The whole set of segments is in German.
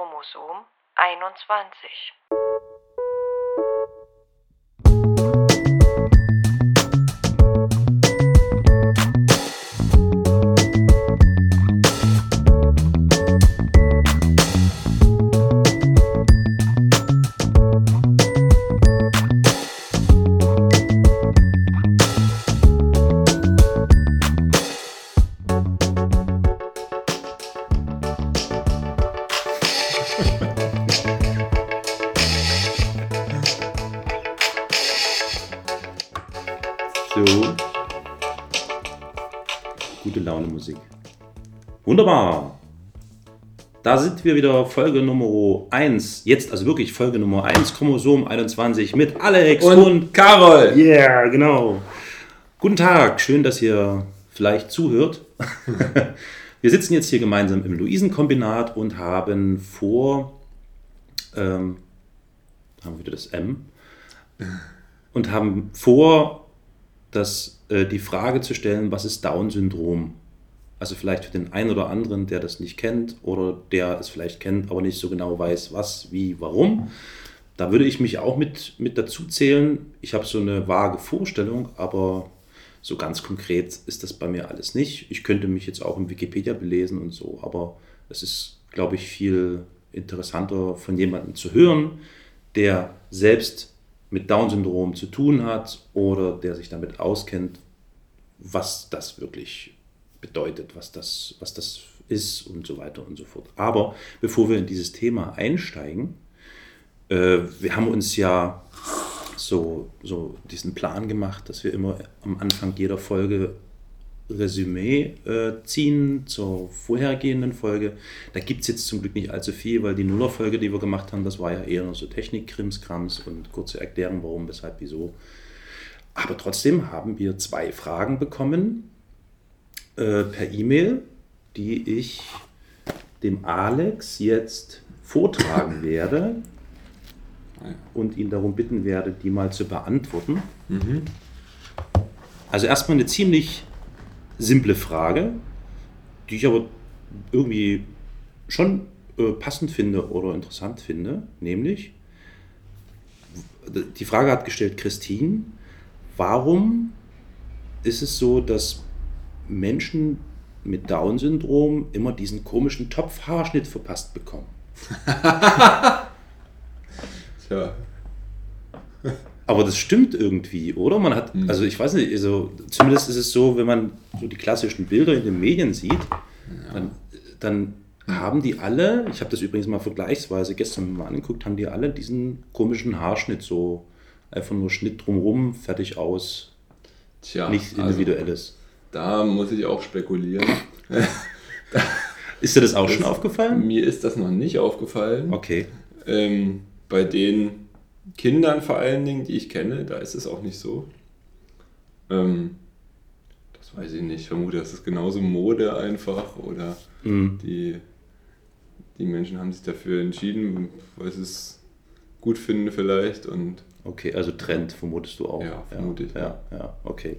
Chromosom 21. Wunderbar. Da sind wir wieder, Folge Nummer 1. Jetzt also wirklich Folge Nummer 1, Chromosom 21 mit Alex und, Und Carol! Yeah, genau. Guten Tag, schön, dass ihr vielleicht zuhört. wir sitzen jetzt hier gemeinsam im Luisenkombinat und haben vor, ähm, haben wir wieder das M, und haben vor, das, äh, die Frage zu stellen, was ist Down-Syndrom? Also vielleicht für den einen oder anderen, der das nicht kennt oder der es vielleicht kennt, aber nicht so genau weiß, was, wie, warum. Da würde ich mich auch mit, mit dazu zählen. Ich habe so eine vage Vorstellung, aber so ganz konkret ist das bei mir alles nicht. Ich könnte mich jetzt auch in Wikipedia belesen und so, aber es ist, glaube ich, viel interessanter von jemandem zu hören, der selbst mit Down-Syndrom zu tun hat oder der sich damit auskennt, was das wirklich bedeutet, was das, was das ist und so weiter und so fort. Aber bevor wir in dieses Thema einsteigen, äh, wir haben uns ja so, so diesen Plan gemacht, dass wir immer am Anfang jeder Folge Resümee äh, ziehen zur vorhergehenden Folge. Da gibt es jetzt zum Glück nicht allzu viel, weil die Nuller-Folge, die wir gemacht haben, das war ja eher so Technik-Krimskrams und kurze Erklärung, warum, weshalb, wieso. Aber trotzdem haben wir zwei Fragen bekommen äh, per E-Mail, die ich dem Alex jetzt vortragen werde und ihn darum bitten werde, die mal zu beantworten. Also erstmal eine ziemlich simple Frage, die ich aber irgendwie schon äh, passend finde oder interessant finde, nämlich die Frage hat gestellt Christine, warum ist es so, dass Menschen mit Down-Syndrom immer diesen komischen Topfhaarschnitt verpasst bekommen? Tja, Aber das stimmt irgendwie, oder? Man hat, also ich weiß nicht, also zumindest ist es so, wenn man so die klassischen Bilder in den Medien sieht, dann, dann haben die alle, ich habe das übrigens mal vergleichsweise gestern mal angeguckt, haben die alle diesen komischen Haarschnitt, so einfach nur Schnitt drumrum, fertig aus, tja. nichts also, Individuelles. Da muss ich auch spekulieren. Ist dir das auch schon aufgefallen? Mir ist das noch nicht aufgefallen. Okay. Ähm, bei den Kindern vor allen Dingen, die ich kenne, da ist es auch nicht so. Ähm, das weiß ich nicht. Ich vermute, das ist genauso Mode einfach oder Mhm. die, die Menschen haben sich dafür entschieden, weil sie es gut finden vielleicht und Okay, also Trend vermutest du auch. Ja, vermute ich, Ja, ja, okay.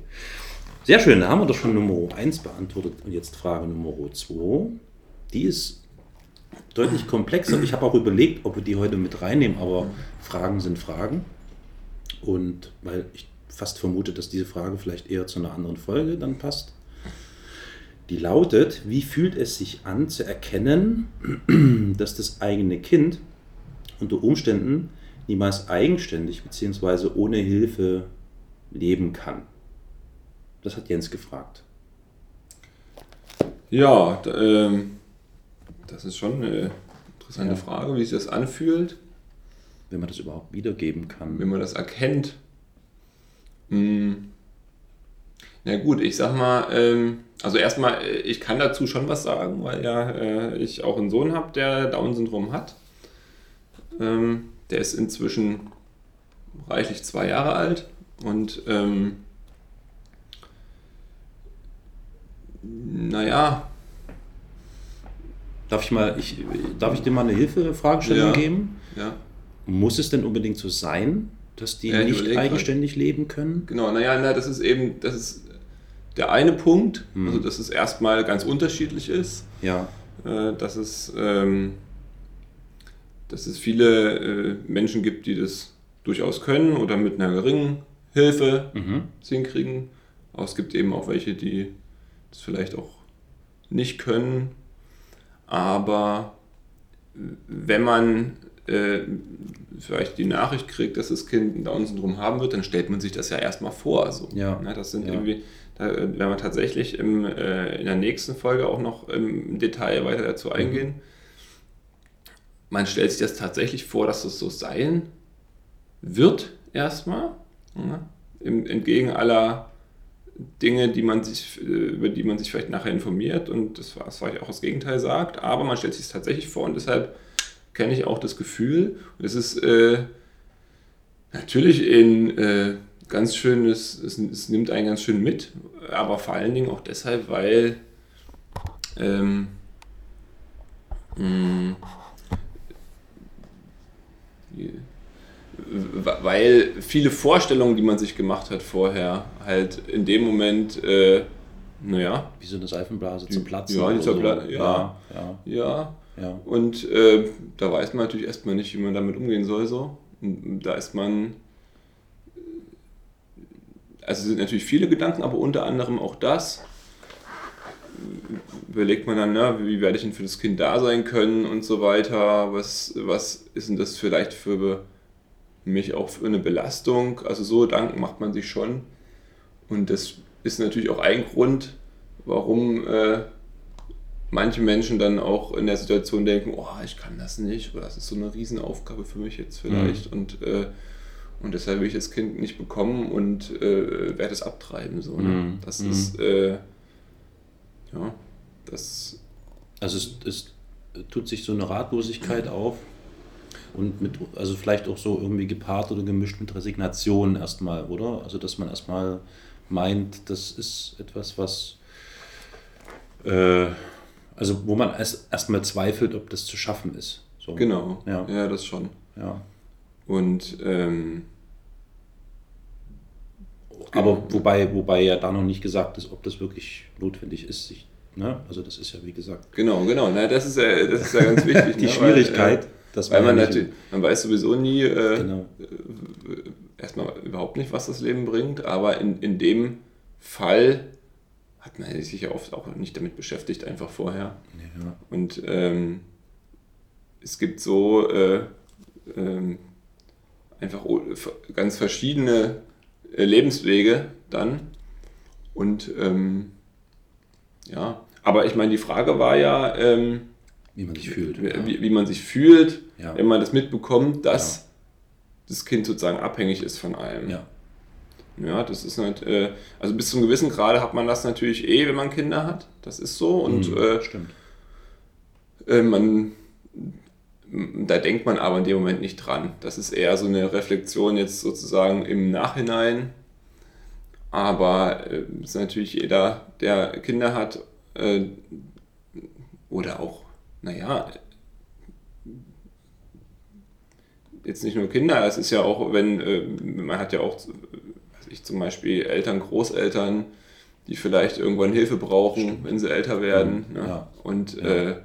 Sehr schön, da haben wir doch schon Nummer 1 beantwortet und jetzt Frage Nummer 2. Die ist deutlich komplexer. Ich habe auch überlegt, ob wir die heute mit reinnehmen, aber Fragen sind Fragen. Und weil ich fast vermute, dass diese Frage vielleicht eher zu einer anderen Folge dann passt. Die lautet, wie fühlt es sich an zu erkennen, dass das eigene Kind unter Umständen niemals eigenständig bzw. ohne Hilfe leben kann? Das hat Jens gefragt. ja, ähm, das ist schon eine interessante Ja. Frage, wie sich das anfühlt. Wenn man das überhaupt wiedergeben kann. wenn man das erkennt. Hm. Na gut, ich sag mal, ähm, also erstmal, äh, ich kann dazu schon was sagen, weil ja äh, ich auch einen Sohn habe, der Down-Syndrom hat. Ähm, der ist inzwischen reichlich zwei Jahre alt und ähm, naja, Darf ich, mal, ich, darf ich dir mal eine Hilfefragestellung Ja. geben? ja, Muss es denn unbedingt so sein, dass die Ja, ich nicht eigenständig leben können? Genau, naja, na, das ist eben, das ist der eine Punkt, Hm. also dass es erstmal ganz unterschiedlich ist, Ja. äh, dass es ähm, dass es viele äh, Menschen gibt, die das durchaus können oder mit einer geringen Hilfe Mhm. hinkriegen. Aber es gibt eben auch welche, die das vielleicht auch nicht können. Aber wenn man äh, vielleicht die Nachricht kriegt, dass das Kind ein Down-Syndrom haben wird, dann stellt man sich das ja erstmal vor. So. Ja. Ne, das sind Ja. irgendwie, da werden wir tatsächlich im, äh, in der nächsten Folge auch noch im Detail weiter dazu Mhm. eingehen. Man stellt sich das tatsächlich vor, dass es so sein wird, erstmal. Ne? Im, entgegen aller Dinge, die man sich, äh, über die man sich vielleicht nachher informiert und das, was vielleicht auch das Gegenteil sagt, aber man stellt sich es tatsächlich vor und deshalb kenne ich auch das Gefühl und es ist äh, natürlich in äh, ganz schönes, es, es nimmt einen ganz schön mit, aber vor allen Dingen auch deshalb, weil ähm, mh, weil viele Vorstellungen, die man sich gemacht hat vorher, halt in dem Moment, äh, naja, Wie so eine Seifenblase zum Platzen. ja, oder so. Pla- ja. ja, ja, ja. und äh, da weiß man natürlich erstmal nicht, wie man damit umgehen soll. So. Und da ist man. Also es sind natürlich viele Gedanken, aber unter anderem auch das. Überlegt man dann, ne, wie werde ich denn für das Kind da sein können und so weiter. Was, was ist denn das vielleicht für mich auch für eine Belastung? Also so Gedanken macht man sich schon. Und das ist natürlich auch ein Grund, warum äh, manche Menschen dann auch in der Situation denken, oh, ich kann das nicht, oder das ist so eine Riesenaufgabe für mich jetzt vielleicht. Und, äh, und deshalb will ich das Kind nicht bekommen und äh, werde es abtreiben. So, ne? Mhm. Das Mhm. ist, äh, ja, das, Also es, es tut sich so eine Ratlosigkeit auf und mit, also vielleicht auch so irgendwie gepaart oder gemischt mit Resignation erstmal, oder? Also dass man erstmal meint, das ist etwas, was, äh, also wo man erst erstmal zweifelt, ob das zu schaffen ist. So. genau, Ja. ja, das schon. Ja. Und ähm, Aber wobei, wobei ja da noch nicht gesagt ist, ob das wirklich notwendig ist, sich, ne? Also das ist ja wie gesagt genau, genau, na, das, ist ja, das ist ja ganz wichtig. die ne, Schwierigkeit, Weil, äh, dass weil man natürlich, man weiß sowieso nie, äh, Genau. erstmal überhaupt nicht, was das Leben bringt, aber in, in dem Fall hat man sich ja oft auch nicht damit beschäftigt, einfach vorher. Ja. Und ähm, es gibt so äh, ähm, einfach ganz verschiedene äh, Lebenswege dann. Und ähm, ja, aber ich meine, die Frage war ja, ähm, Wie man sich fühlt. wie, wie man sich fühlt, Ja. wenn man das mitbekommt, dass das Kind sozusagen abhängig ist von allem. Ja. Ja, das ist halt, äh, also bis zum gewissen Grade hat man das natürlich eh, wenn man Kinder hat. Das ist so. Und Mhm, äh, stimmt. äh, man, da denkt man aber in dem Moment nicht dran. Das ist eher so eine Reflexion jetzt sozusagen im Nachhinein. Aber äh, ist natürlich jeder, der Kinder hat, oder auch, naja, jetzt nicht nur Kinder, es ist ja auch, wenn, äh, man hat ja auch, weiß ich zum Beispiel Eltern, Großeltern, die vielleicht irgendwann Hilfe brauchen, wenn sie älter werden. Mhm, Ne? ja. Und Ja. Äh,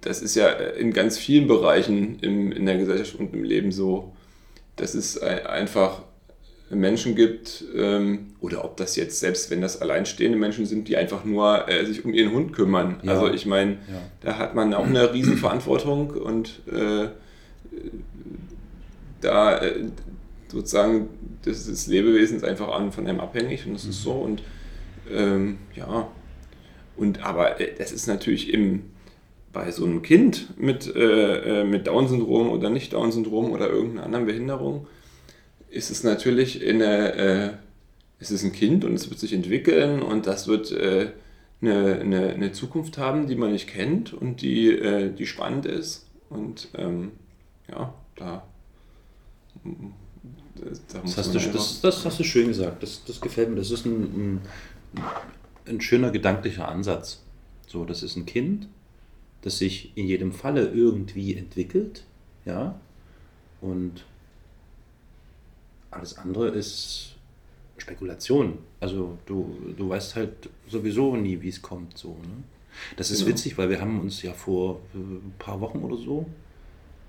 das ist ja in ganz vielen Bereichen im, in der Gesellschaft und im Leben so, dass es ein- einfach Menschen gibt, ähm, oder ob das jetzt, selbst wenn das alleinstehende Menschen sind, die einfach nur äh, sich um ihren Hund kümmern. Ja. Also ich meine, Ja. da hat man auch eine Riesenverantwortung und äh, da äh, sozusagen das, das Lebewesen ist einfach an, von einem abhängig und das ist so und ähm, ja und aber äh, das ist natürlich im bei so einem Kind mit, äh, äh, mit Down-Syndrom oder nicht Down-Syndrom oder irgendeiner anderen Behinderung ist es natürlich in der, äh, es ist ein Kind und es wird sich entwickeln und das wird äh, eine, eine, eine Zukunft haben, die man nicht kennt und die, äh, die spannend ist. Und ähm, ja, da, da muss Das hast, du, das, das hast du schön gesagt. Das, das gefällt mir. Das ist ein, ein, ein schöner gedanklicher Ansatz. So, das ist ein Kind, das sich in jedem Falle irgendwie entwickelt. Ja. Und alles andere ist Spekulation. Also du, du weißt halt sowieso nie, wie es kommt. So, ne? Das ist Genau. witzig, weil wir haben uns ja vor äh, ein paar Wochen oder so,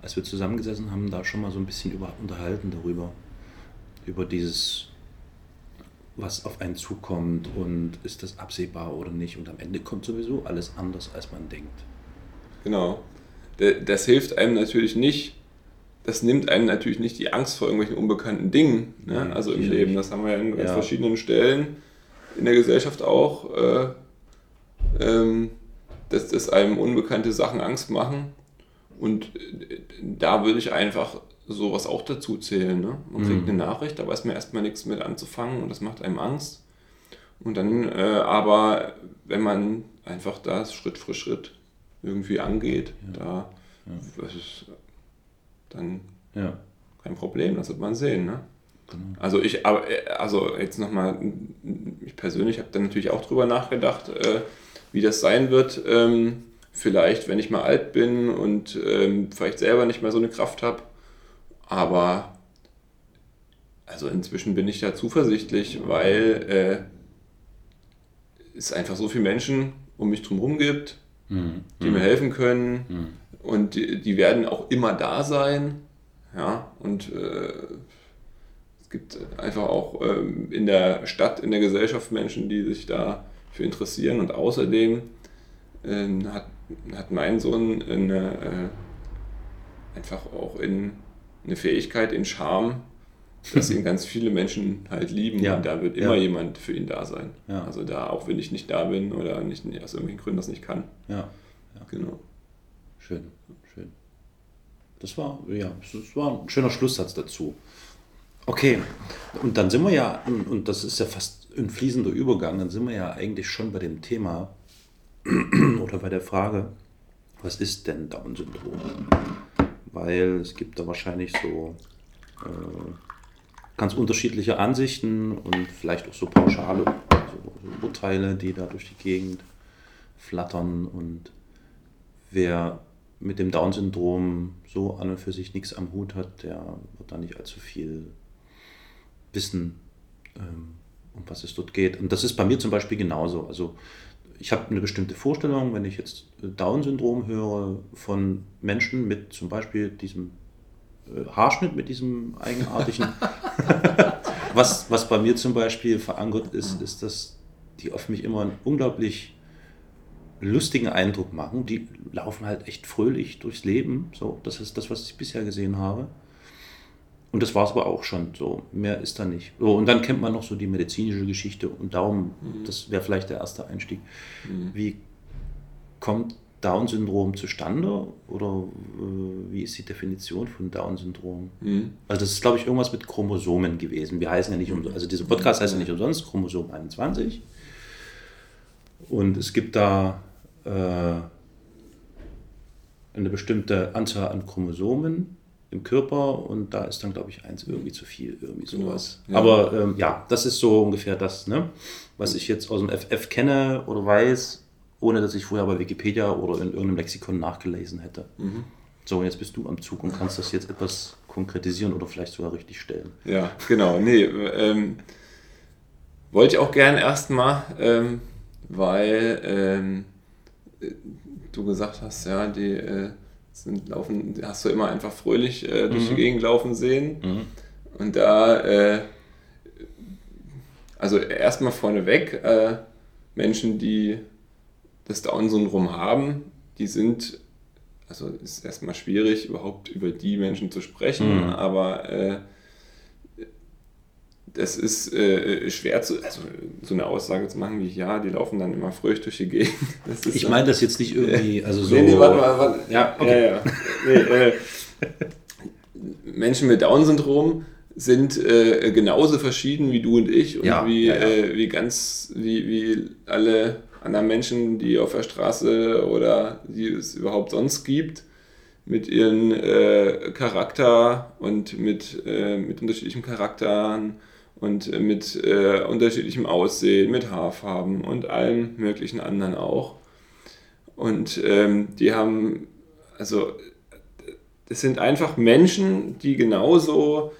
als wir zusammengesessen haben, da schon mal so ein bisschen über, unterhalten darüber. Über dieses, was auf einen zukommt und ist das absehbar oder nicht. Und am Ende kommt sowieso alles anders, als man denkt. Genau. Das hilft einem natürlich nicht, das nimmt einem natürlich nicht die Angst vor irgendwelchen unbekannten Dingen, ne? Nee, also im Leben. Das haben wir ja ganz Ja. verschiedenen Stellen in der Gesellschaft auch, äh, ähm, dass, dass einem unbekannte Sachen Angst machen. Und äh, da würde ich einfach sowas auch dazu zählen. Ne? Man kriegt Mhm. eine Nachricht, da weiß man erstmal nichts mit anzufangen und das macht einem Angst. Und dann, äh, aber wenn man einfach das Schritt für Schritt irgendwie angeht, da das ist dann Ja, kein Problem, das wird man sehen. Ne? genau. Also ich, aber äh, also jetzt nochmal, ich persönlich habe da natürlich auch drüber nachgedacht, äh, wie das sein wird. Ähm, vielleicht, wenn ich mal alt bin und ähm, vielleicht selber nicht mehr so eine Kraft habe. Aber also inzwischen bin ich da zuversichtlich, weil äh, es einfach so viele Menschen um mich drumherum gibt, Mhm. die mir helfen können. Mhm. Und die, die werden auch immer da sein. Ja, und äh, es gibt einfach auch ähm, in der Stadt, in der Gesellschaft Menschen, die sich dafür interessieren. Und außerdem ähm, hat, hat mein Sohn eine, äh, einfach auch in, eine Fähigkeit in Charme, dass ihn ganz viele Menschen halt lieben. Ja. Und da wird immer Ja. jemand für ihn da sein. Ja. Also da, auch wenn ich nicht da bin oder nicht aus irgendwelchen Gründen das nicht kann. Ja, Genau. Schön, schön. Das war, ja, das war ein schöner Schlusssatz dazu. Okay, und dann sind wir ja, und das ist ja fast ein fließender Übergang, dann sind wir ja eigentlich schon bei dem Thema oder bei der Frage, was ist denn Down-Syndrom? Weil es gibt da wahrscheinlich so äh, ganz unterschiedliche Ansichten und vielleicht auch so pauschale so, Urteile, die da durch die Gegend flattern und wer mit dem Down-Syndrom so an und für sich nichts am Hut hat, der wird da nicht allzu viel wissen, ähm, um was es dort geht. Und das ist bei mir zum Beispiel genauso. Also ich habe eine bestimmte Vorstellung, wenn ich jetzt Down-Syndrom höre von Menschen mit zum Beispiel diesem äh, Haarschnitt, mit diesem eigenartigen. was, was bei mir zum Beispiel verankert ist, ist, dass die auf mich immer einen unglaublich lustigen Eindruck machen. Die laufen halt echt fröhlich durchs Leben. So, das ist das, was ich bisher gesehen habe. Und das war es aber auch schon. So, mehr ist da nicht. So, und dann kennt man noch so die medizinische Geschichte und darum, das wäre vielleicht der erste Einstieg. Wie kommt Down-Syndrom zustande oder äh, wie ist die Definition von Down-Syndrom? Mhm. Also das ist, glaube ich, irgendwas mit Chromosomen gewesen. Wir heißen ja nicht umsonst, also dieser Podcast heißt ja nicht umsonst Chromosom 21. Und es gibt da eine bestimmte Anzahl an Chromosomen im Körper und da ist dann, glaube ich, eins irgendwie zu viel, irgendwie sowas. Ja. Aber ähm, ja, das ist so ungefähr das, ne? was ich jetzt aus dem FF kenne oder weiß, ohne dass ich vorher bei Wikipedia oder in irgendeinem Lexikon nachgelesen hätte. So, und jetzt bist du am Zug und kannst das jetzt etwas konkretisieren oder vielleicht sogar richtig stellen. Ja, genau. Nee, ähm, wollte ich auch gern erstmal, ähm, weil ähm, äh, du gesagt hast, ja, die äh, sind laufen, die hast du immer einfach fröhlich äh, durch die Gegend laufen sehen. Und da, äh, also erstmal vorneweg, äh, Menschen, die das Down-Syndrom haben, die sind, also ist erstmal schwierig, überhaupt über die Menschen zu sprechen, Mhm. aber äh, das ist äh, schwer zu, also so eine Aussage zu machen wie, ja, die laufen dann immer fröhlich durch die Gegend. Ich meine das jetzt nicht irgendwie, also so. Nee, nee, warte mal, warte. Ja, okay. ja, ja. Nee, äh, Menschen mit Down-Syndrom sind äh, genauso verschieden wie du und ich und Ja, wie, ja, ja. Äh, wie ganz, wie, wie alle anderen Menschen, die auf der Straße oder die es überhaupt sonst gibt, mit ihren äh, Charakter und mit, äh, mit unterschiedlichen Charakteren und äh, mit äh, unterschiedlichem Aussehen, mit Haarfarben und allem möglichen anderen auch. Und ähm, die haben, also das sind einfach Menschen, die genauso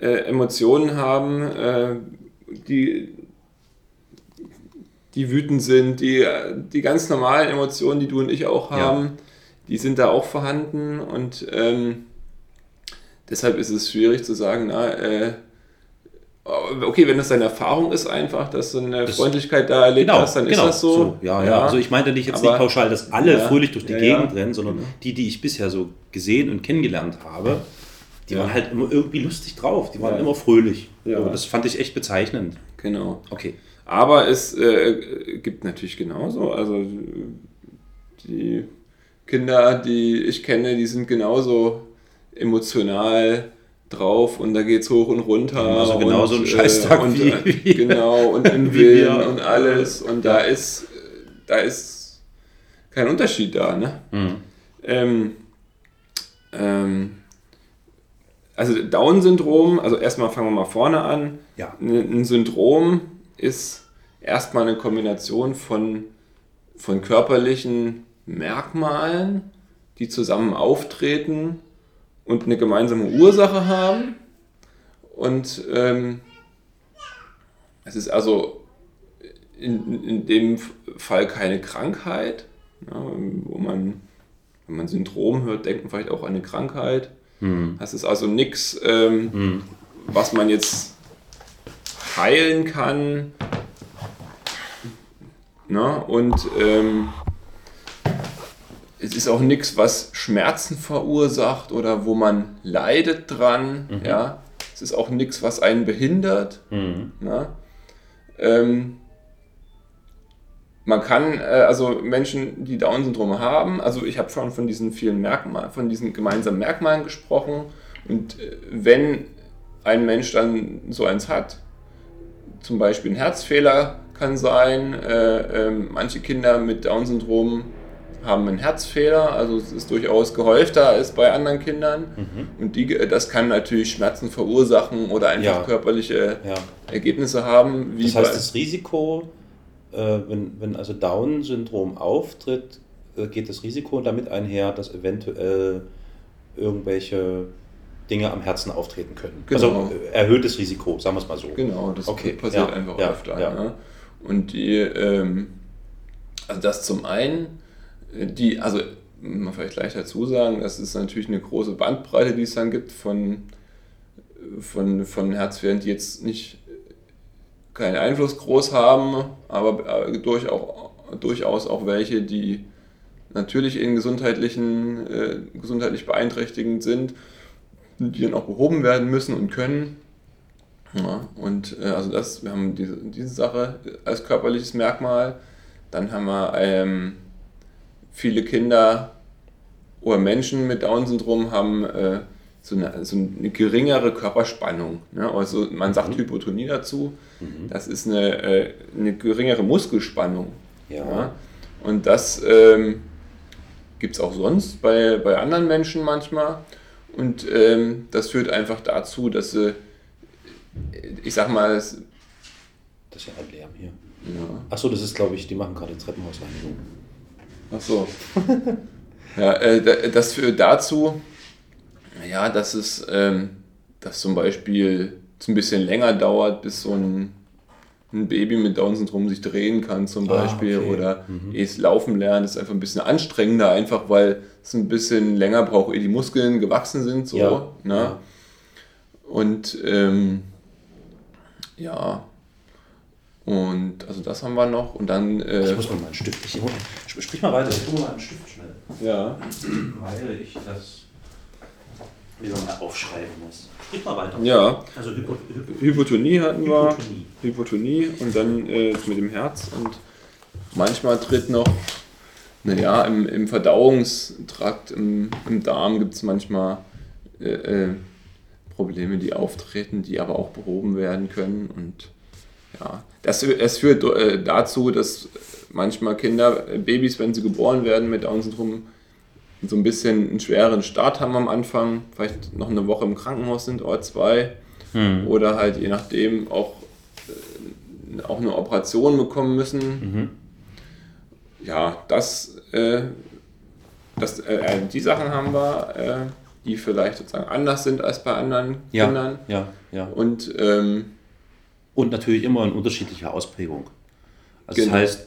äh, Emotionen haben, äh, die, die wütend sind, die, die ganz normalen Emotionen, die du und ich auch haben, ja. die sind da auch vorhanden und ähm, deshalb ist es schwierig zu sagen, na, äh, okay, wenn das deine Erfahrung ist einfach, dass du eine das, Freundlichkeit da erlebt genau, hast, dann genau, ist das so. so ja, ja, ja, Also ich meinte nicht jetzt Aber, nicht pauschal, dass alle ja, fröhlich durch die Gegend rennen, sondern genau. die, die ich bisher so gesehen und kennengelernt habe, die waren halt immer irgendwie lustig drauf, die waren immer fröhlich. Ja. das fand ich echt bezeichnend. Genau. Okay. Aber es äh, gibt natürlich genauso, also die Kinder, die ich kenne, die sind genauso emotional drauf und da geht es hoch und runter. Also genau so ein Scheißtag äh, und, wie, wie, Genau, und im Willen und alles. Und da ist, da ist kein Unterschied da. Ne? Mhm. Ähm, ähm, also Down-Syndrom, also erstmal fangen wir mal vorne an. Ja. Ein Syndrom ist erstmal eine Kombination von, von körperlichen Merkmalen, die zusammen auftreten und eine gemeinsame Ursache haben. Und ähm, es ist also in, in dem Fall keine Krankheit, ja, wo man, wenn man Syndrom hört, denkt man vielleicht auch an eine Krankheit. Hm. Das ist also nichts, ähm, hm. was man jetzt heilen kann. Na, und ähm, es ist auch nichts, was Schmerzen verursacht oder wo man leidet dran. Mhm. Ja? Es ist auch nichts, was einen behindert. Mhm. Ja? Ähm, man kann, äh, also Menschen, die Down-Syndrom haben, also ich habe schon von diesen vielen Merkmalen, von diesen gemeinsamen Merkmalen gesprochen. Und äh, wenn ein Mensch dann so eins hat, zum Beispiel ein Herzfehler kann sein, äh, äh, manche Kinder mit Down-Syndrom haben einen Herzfehler, also es ist durchaus gehäufter als bei anderen Kindern. Mhm. Und die, das kann natürlich Schmerzen verursachen oder einfach ja. körperliche ja. Ergebnisse haben. das heißt, das Risiko, äh, wenn, wenn also Down-Syndrom auftritt, äh, geht das Risiko damit einher, dass eventuell irgendwelche Dinge am Herzen auftreten können. Genau. Also erhöhtes Risiko, sagen wir es mal so. Genau, das okay. passiert ja. einfach öfter. Ne? Und die, ähm, also das zum einen die, also man vielleicht gleich dazu sagen, das ist natürlich eine große Bandbreite, die es dann gibt von, von, von Herzfehlern, die jetzt nicht keinen Einfluss groß haben, aber durch auch, durchaus auch welche, die natürlich in gesundheitlichen, äh, gesundheitlich beeinträchtigend sind, die dann auch behoben werden müssen und können. Ja, und äh, also das, wir haben diese, diese Sache als körperliches Merkmal. Dann haben wir ähm, viele Kinder oder Menschen mit Down-Syndrom haben äh, so, eine, so, eine, geringere Körperspannung. Ne? Also man sagt mhm. Hypotonie dazu. Mhm. Das ist eine, äh, eine geringere Muskelspannung. Ja. ja? Und das ähm, gibt es auch sonst bei, bei anderen Menschen manchmal. Und ähm, das führt einfach dazu, dass sie, ich sag mal, das, das ist ja ein Lärm hier. Ja. Achso, das ist, glaube ich, die machen gerade Treppenhausreinigung. Ach so. ja, äh, das führt dazu, ja, dass es ähm, dass zum Beispiel es ein bisschen länger dauert, bis so ein, ein Baby mit Down-Syndrom sich drehen kann zum ah, Beispiel ah, okay. oder mhm. es laufen lernt, ist einfach ein bisschen anstrengender, einfach weil es ein bisschen länger braucht, ehe die Muskeln gewachsen sind. So, ja. Ne? Ja. Und ähm, ja, und also das haben wir noch. Und dann. Äh, ich muss mal einen Stift. Ich, sprich mal weiter, ich hole mal einen Stift schnell. Ja. Weil ich das wieder mal aufschreiben muss. Sprich mal weiter. Ja. Also Hypo, Hypo, Hypotonie hatten wir. Hypotonie. Hypotonie und dann äh, mit dem Herz. Und manchmal tritt noch. Naja, im, im Verdauungstrakt, im, im Darm gibt es manchmal äh, äh, Probleme, die auftreten, die aber auch behoben werden können. Und ja, das, es führt äh, dazu, dass manchmal Kinder, äh, Babys, wenn sie geboren werden mit Down-Syndrom, so ein bisschen einen schweren Start haben am Anfang, vielleicht noch eine Woche im Krankenhaus sind oder zwei. Hm. Oder halt je nachdem auch, äh, auch eine Operation bekommen müssen. Mhm. Ja, das, äh, das äh, die Sachen haben wir, die vielleicht sozusagen anders sind als bei anderen ja, Kindern. Ja, ja. Und ähm, und natürlich immer in unterschiedlicher Ausprägung. Also Genau. das heißt,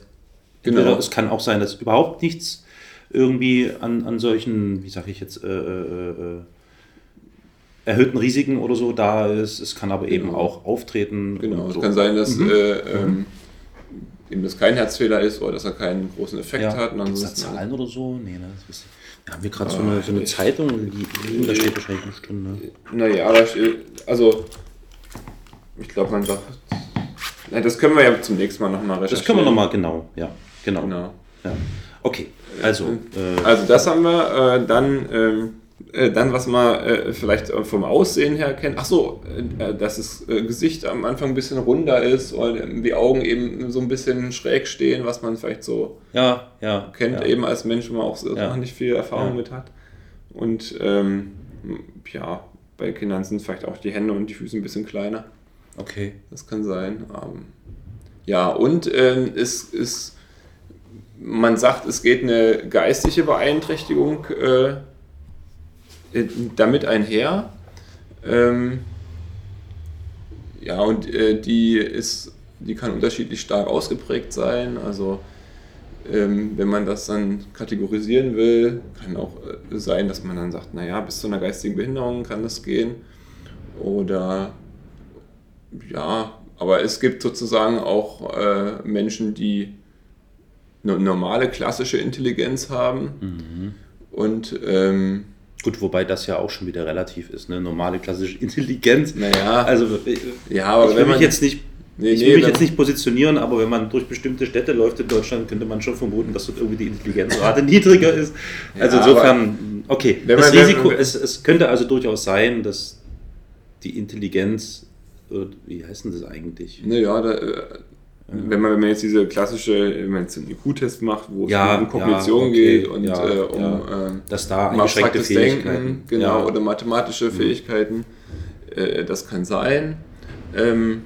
Genau. es kann auch sein, dass überhaupt nichts irgendwie an, an solchen, wie sage ich jetzt, äh, äh, äh, erhöhten Risiken oder so da ist. Es kann aber eben Genau. auch auftreten. Genau, und es so. kann sein, dass Mhm. äh, ähm, eben das kein Herzfehler ist oder dass er keinen großen Effekt ja. hat. Und Gibt's da ansonsten- Zahlen oder so? Nee, ne? Das ist, wir haben hier gerade so Ah, eine, so eine Zeitung li- liegen, da steht wahrscheinlich eine Stunde. Naja, da steht- also ich glaube, man sagt, na, das können wir ja zum nächsten Mal nochmal recherchieren. Das können wir nochmal, genau, ja, genau. Genau. Ja. Okay, also, äh, Also das haben wir, äh, dann, ähm, äh, dann was man äh, vielleicht äh, vom Aussehen her kennt. Ach so, äh, dass das äh, Gesicht am Anfang ein bisschen runder ist oder die Augen eben so ein bisschen schräg stehen, was man vielleicht so ja, ja. kennt ja. eben als Mensch, wo man auch Ja. noch nicht viel Erfahrung mit hat. Und ähm, ja, bei Kindern sind vielleicht auch die Hände und die Füße ein bisschen kleiner. Okay. Das kann sein. Ähm, ja, und ähm, es ist, man sagt, es geht eine geistige Beeinträchtigung äh, äh, damit einher. Ähm, ja, und äh, die ist, die kann unterschiedlich stark ausgeprägt sein. Also ähm, wenn man das dann kategorisieren will, kann auch äh, sein, dass man dann sagt, naja, bis zu einer geistigen Behinderung kann das gehen. Oder ja, aber es gibt sozusagen auch äh, Menschen, die eine normale klassische Intelligenz haben Mhm. und ähm, Gut, wobei das ja auch schon wieder relativ ist, ne? Normale klassische Intelligenz. naja, Also, ich, ja, aber ich will wenn mich man jetzt nicht. Nee, ich nee, will mich wenn- jetzt nicht positionieren, aber wenn man durch bestimmte Städte läuft in Deutschland, könnte man schon vermuten, dass dort irgendwie die Intelligenzrate niedriger ist. Also Ja, insofern, okay. Das man- Risiko, es, es könnte also durchaus sein, dass die Intelligenz, äh, wie heißt denn das eigentlich? naja, da, äh, wenn, man, wenn man jetzt diese klassische, wenn man jetzt einen IQ-Test macht, wo Ja, es um Kognition ja, okay, geht und ja, äh, um ja. Dass da eingeschränkte Fähigkeiten. Denken, genau, oder mathematische Fähigkeiten, äh, das kann sein. Ähm,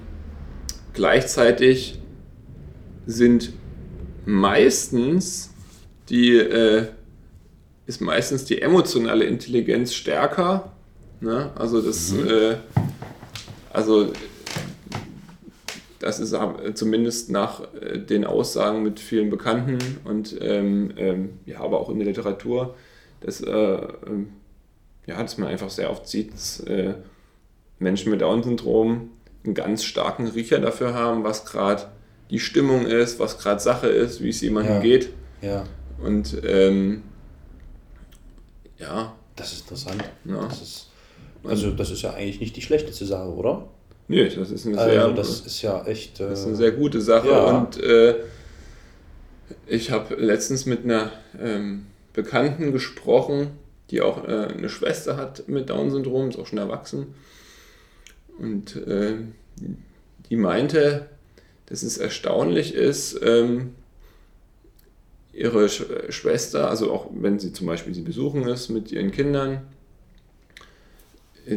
gleichzeitig sind meistens die, äh, ist meistens die emotionale Intelligenz stärker. Ne? Also das, Mhm. äh, also das ist ab- zumindest nach äh, den Aussagen mit vielen Bekannten und ähm, ähm, ja, aber auch in der Literatur, dass, äh, ähm, ja, dass man einfach sehr oft sieht, dass äh, Menschen mit Down-Syndrom einen ganz starken Riecher dafür haben, was gerade die Stimmung ist, was gerade Sache ist, wie es jemandem Ja. geht. ja, Und ähm, ja, das ist interessant. Ja. Das ist, also, das ist ja eigentlich nicht die schlechteste Sache, oder? nee, das ist eine Also, sehr, das ist ja echt. Äh, Das ist eine sehr gute Sache Ja. und äh, ich habe letztens mit einer ähm, Bekannten gesprochen, die auch äh, eine Schwester hat mit Down-Syndrom, ist auch schon erwachsen. Und äh, die meinte, dass es erstaunlich ist, ähm, ihre Sch Schwester, also auch wenn sie zum Beispiel sie besuchen ist mit ihren Kindern, äh,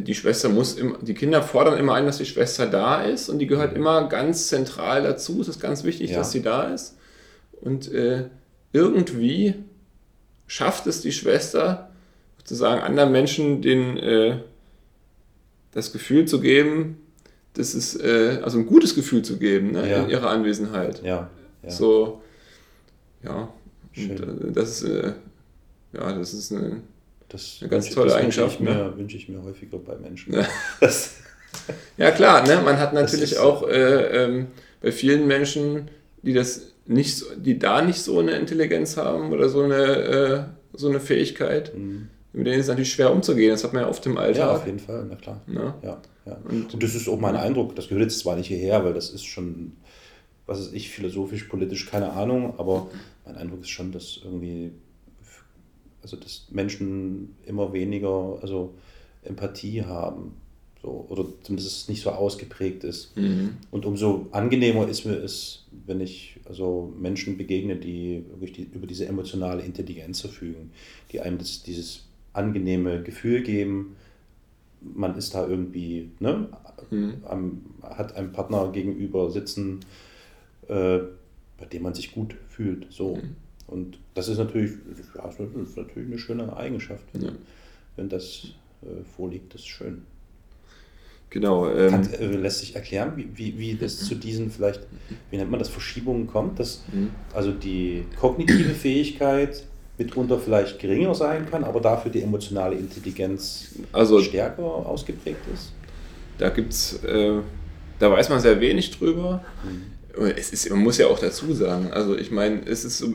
die Schwester muss immer, die Kinder fordern immer ein, dass die Schwester da ist und die gehört immer ganz zentral dazu. Es ist ganz wichtig, Ja. dass sie da ist. Und äh, irgendwie schafft es die Schwester, sozusagen anderen Menschen den, äh, das Gefühl zu geben, das ist, äh, also ein gutes Gefühl zu geben ne, Ja. in ihrer Anwesenheit. Ja, ja. So, ja. Und, äh, das ist, äh, ja, das ist eine, Das Eine ganz wünsche- tolle das Eigenschaft, Wünsche ich, ne? mir, wünsche ich mir häufiger bei Menschen. Ja. Ja, klar, ne? man hat natürlich auch äh, ähm, bei vielen Menschen, die das nicht, so- die da nicht so eine Intelligenz haben oder so eine, äh, so eine Fähigkeit, mit denen ist es natürlich schwer umzugehen. Das hat man ja oft im ja, auf Alltag. jeden Fall, na klar. Ne? Ja, ja. Und- Und, das ist auch mein Eindruck. Das gehört jetzt zwar nicht hierher, weil das ist schon, was ist ich, philosophisch, politisch, keine Ahnung, aber mein Eindruck ist schon, dass irgendwie, also dass Menschen immer weniger, also Empathie haben. So, oder zumindest es nicht so ausgeprägt ist. Mhm. Und umso angenehmer ist mir es, wenn ich also Menschen begegne, die wirklich die, über diese emotionale Intelligenz verfügen, die einem das, dieses angenehme Gefühl geben, man ist da irgendwie, ne, Mhm. am, hat einem Partner gegenüber sitzen, äh, bei dem man sich gut fühlt. So. Mhm. Und das ist natürlich, ja, das ist natürlich eine schöne Eigenschaft, wenn, Ja. wenn das äh, vorliegt. Das ist schön. Genau. Ähm, Kann, äh, lässt sich erklären, wie, wie, wie das zu diesen vielleicht, wie nennt man das, Verschiebungen kommt, dass Mhm. also die kognitive Fähigkeit mitunter vielleicht geringer sein kann, aber dafür die emotionale Intelligenz Also- stärker ausgeprägt ist? Da gibt's, äh, da weiß man sehr wenig drüber. Mhm. Es ist, man muss ja auch dazu sagen, also ich meine, es ist so,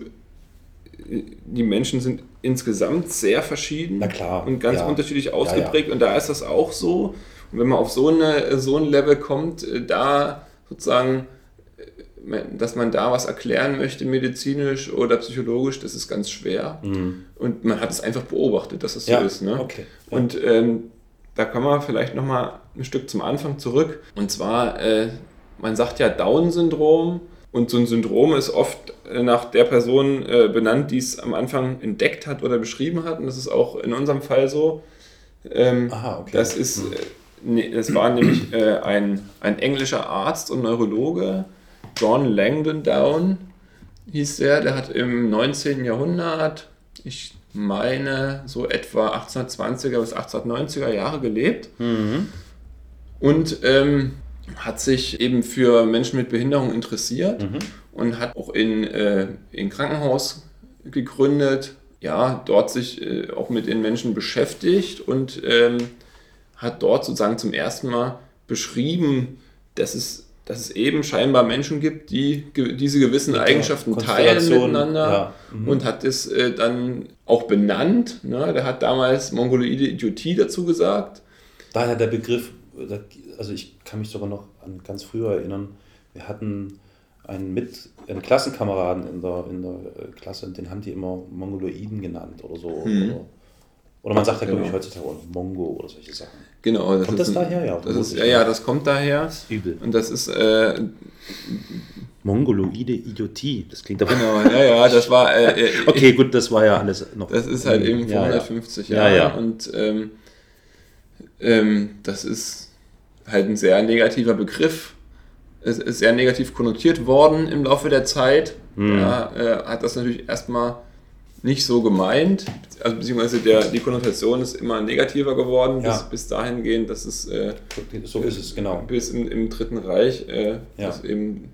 die Menschen sind insgesamt sehr verschieden klar, und ganz ja. unterschiedlich Ja, ausgeprägt und da ist das auch so. Und wenn man auf so, eine, so ein Level kommt, äh, da sozusagen, äh, dass man da was erklären möchte, medizinisch oder psychologisch, das ist ganz schwer. Und man hat es einfach beobachtet, dass es so Ja, ist. Ne? okay. Ja. Und ähm, da kommen wir vielleicht nochmal ein Stück zum Anfang zurück. Und zwar, äh, man sagt ja Down-Syndrom. Und so ein Syndrom ist oft äh, nach der Person äh, benannt, die es am Anfang entdeckt hat oder beschrieben hat. Und das ist auch in unserem Fall so. Ähm, Aha, okay. Das ist, äh, nee, das war nämlich äh, ein, ein englischer Arzt und Neurologe, John Langdon Down hieß der, der hat im 19. Jahrhundert, ich meine, so etwa 1820er bis 1890er Jahre gelebt und ähm, hat sich eben für Menschen mit Behinderung interessiert und hat auch in, äh, in Krankenhaus gegründet, ja, dort sich äh, auch mit den Menschen beschäftigt und ähm, hat dort sozusagen zum ersten Mal beschrieben, dass es, dass es eben scheinbar Menschen gibt, die ge diese gewissen der Eigenschaften teilen miteinander ja, mhm. und hat es äh, dann auch benannt. Ne? Der hat damals mongoloide Idiotie dazu gesagt. Daher der Begriff, also ich kann mich sogar noch an ganz früher erinnern, wir hatten einen mit einen Klassenkameraden in der, in der äh, Klasse und den haben die immer Mongoloiden genannt oder so. Mhm. Oder, oder man sagt ja, glaube ich, Genau. heutzutage auch Mongo oder solche Sachen. Genau. Das Kommt das ein- daher? Ja, Das ist, ja, ja, das kommt daher. Das ist übel. Und das ist, äh, Mongoloide Idiotie, das klingt aber. genau, ja, ja, das war, äh, äh, Okay, gut, das war ja alles noch. das ist halt eben vor Ja, ja. 150 Ja, Jahren. ja. Und ähm, ähm, das ist halt ein sehr negativer Begriff. Es ist sehr negativ konnotiert worden im Laufe der Zeit. Mhm. Ja, äh, hat das natürlich erstmal nicht so gemeint. Also beziehungsweise der, die Konnotation ist immer negativer geworden, Ja. bis, bis dahingehend, dass es äh, So ist es, genau. bis im, im Dritten Reich, äh, Ja. dass eben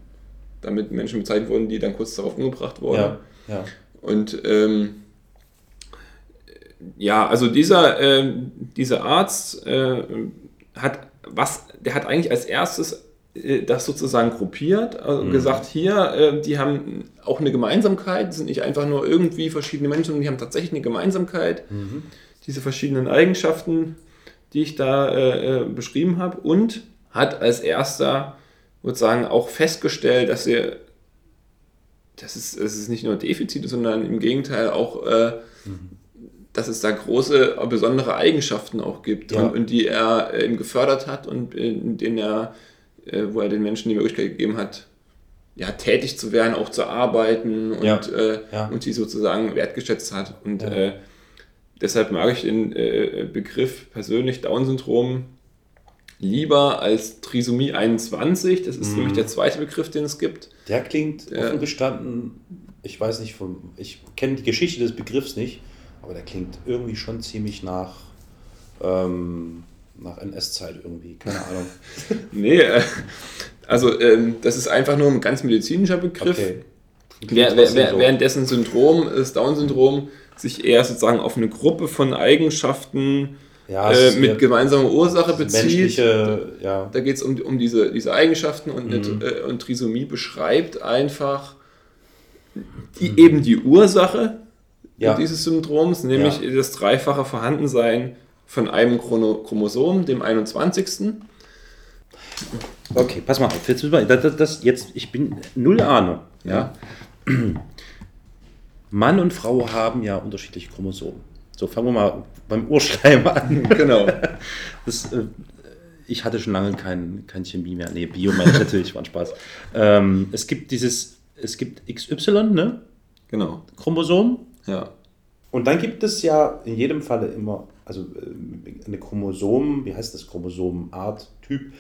damit Menschen bezeichnet wurden, die dann kurz darauf umgebracht wurden. Ja. Und ähm, ja, also dieser, ähm, dieser Arzt äh, hat was, der hat eigentlich als erstes äh, das sozusagen gruppiert, also Mhm. gesagt, hier, äh, die haben auch eine Gemeinsamkeit, sind nicht einfach nur irgendwie verschiedene Menschen, sondern die haben tatsächlich eine Gemeinsamkeit, Mhm. diese verschiedenen Eigenschaften, die ich da äh, beschrieben habe, und hat als erster sozusagen auch festgestellt, dass er das ist, es ist nicht nur Defizite, sondern im Gegenteil auch, äh, dass es da große, äh, besondere Eigenschaften auch gibt Ja. und, und die er äh, eben gefördert hat und in denen er, äh, wo er den Menschen die Möglichkeit gegeben hat, ja, tätig zu werden, auch zu arbeiten und, Ja. Äh, Ja. und die sozusagen wertgeschätzt hat. Und äh, deshalb mag ich den äh, Begriff persönlich Down-Syndrom lieber als Trisomie 21. Das ist Mhm. nämlich der zweite Begriff, den es gibt. Der klingt offen gestanden, ich weiß nicht, vom, ich kenne die Geschichte des Begriffs nicht, aber der klingt irgendwie schon ziemlich nach, ähm, nach NS-Zeit irgendwie, keine Ahnung. Nee, äh, also ähm, das ist einfach nur ein ganz medizinischer Begriff. Okay. Wer, Syndrom, das Down-Syndrom, sich eher sozusagen auf eine Gruppe von Eigenschaften Ja, äh, mit gemeinsamer Ursache bezieht. ja, Da geht es um, um diese, diese Eigenschaften und, eine- Mhm. äh, und Trisomie beschreibt einfach die, eben die Ursache Ja. dieses Syndroms, nämlich Ja. das dreifache Vorhandensein von einem Chrono Chromosom, dem 21. Okay, pass mal auf. Jetzt, wir- das, das, jetzt ich bin null Ahnung. Ja. Mann und Frau haben ja unterschiedliche Chromosomen. So, fangen wir mal beim Urschleim an. Genau. Das, äh, ich hatte schon lange kein, kein Chemie mehr. Nee, Bio meine ich natürlich, war ein Spaß. Ähm, es gibt dieses, es gibt XY, ne? genau. Chromosom. Ja. Und dann gibt es ja in jedem Falle immer, also äh, eine Chromosom, wie heißt das, Chromosomenart, Typ,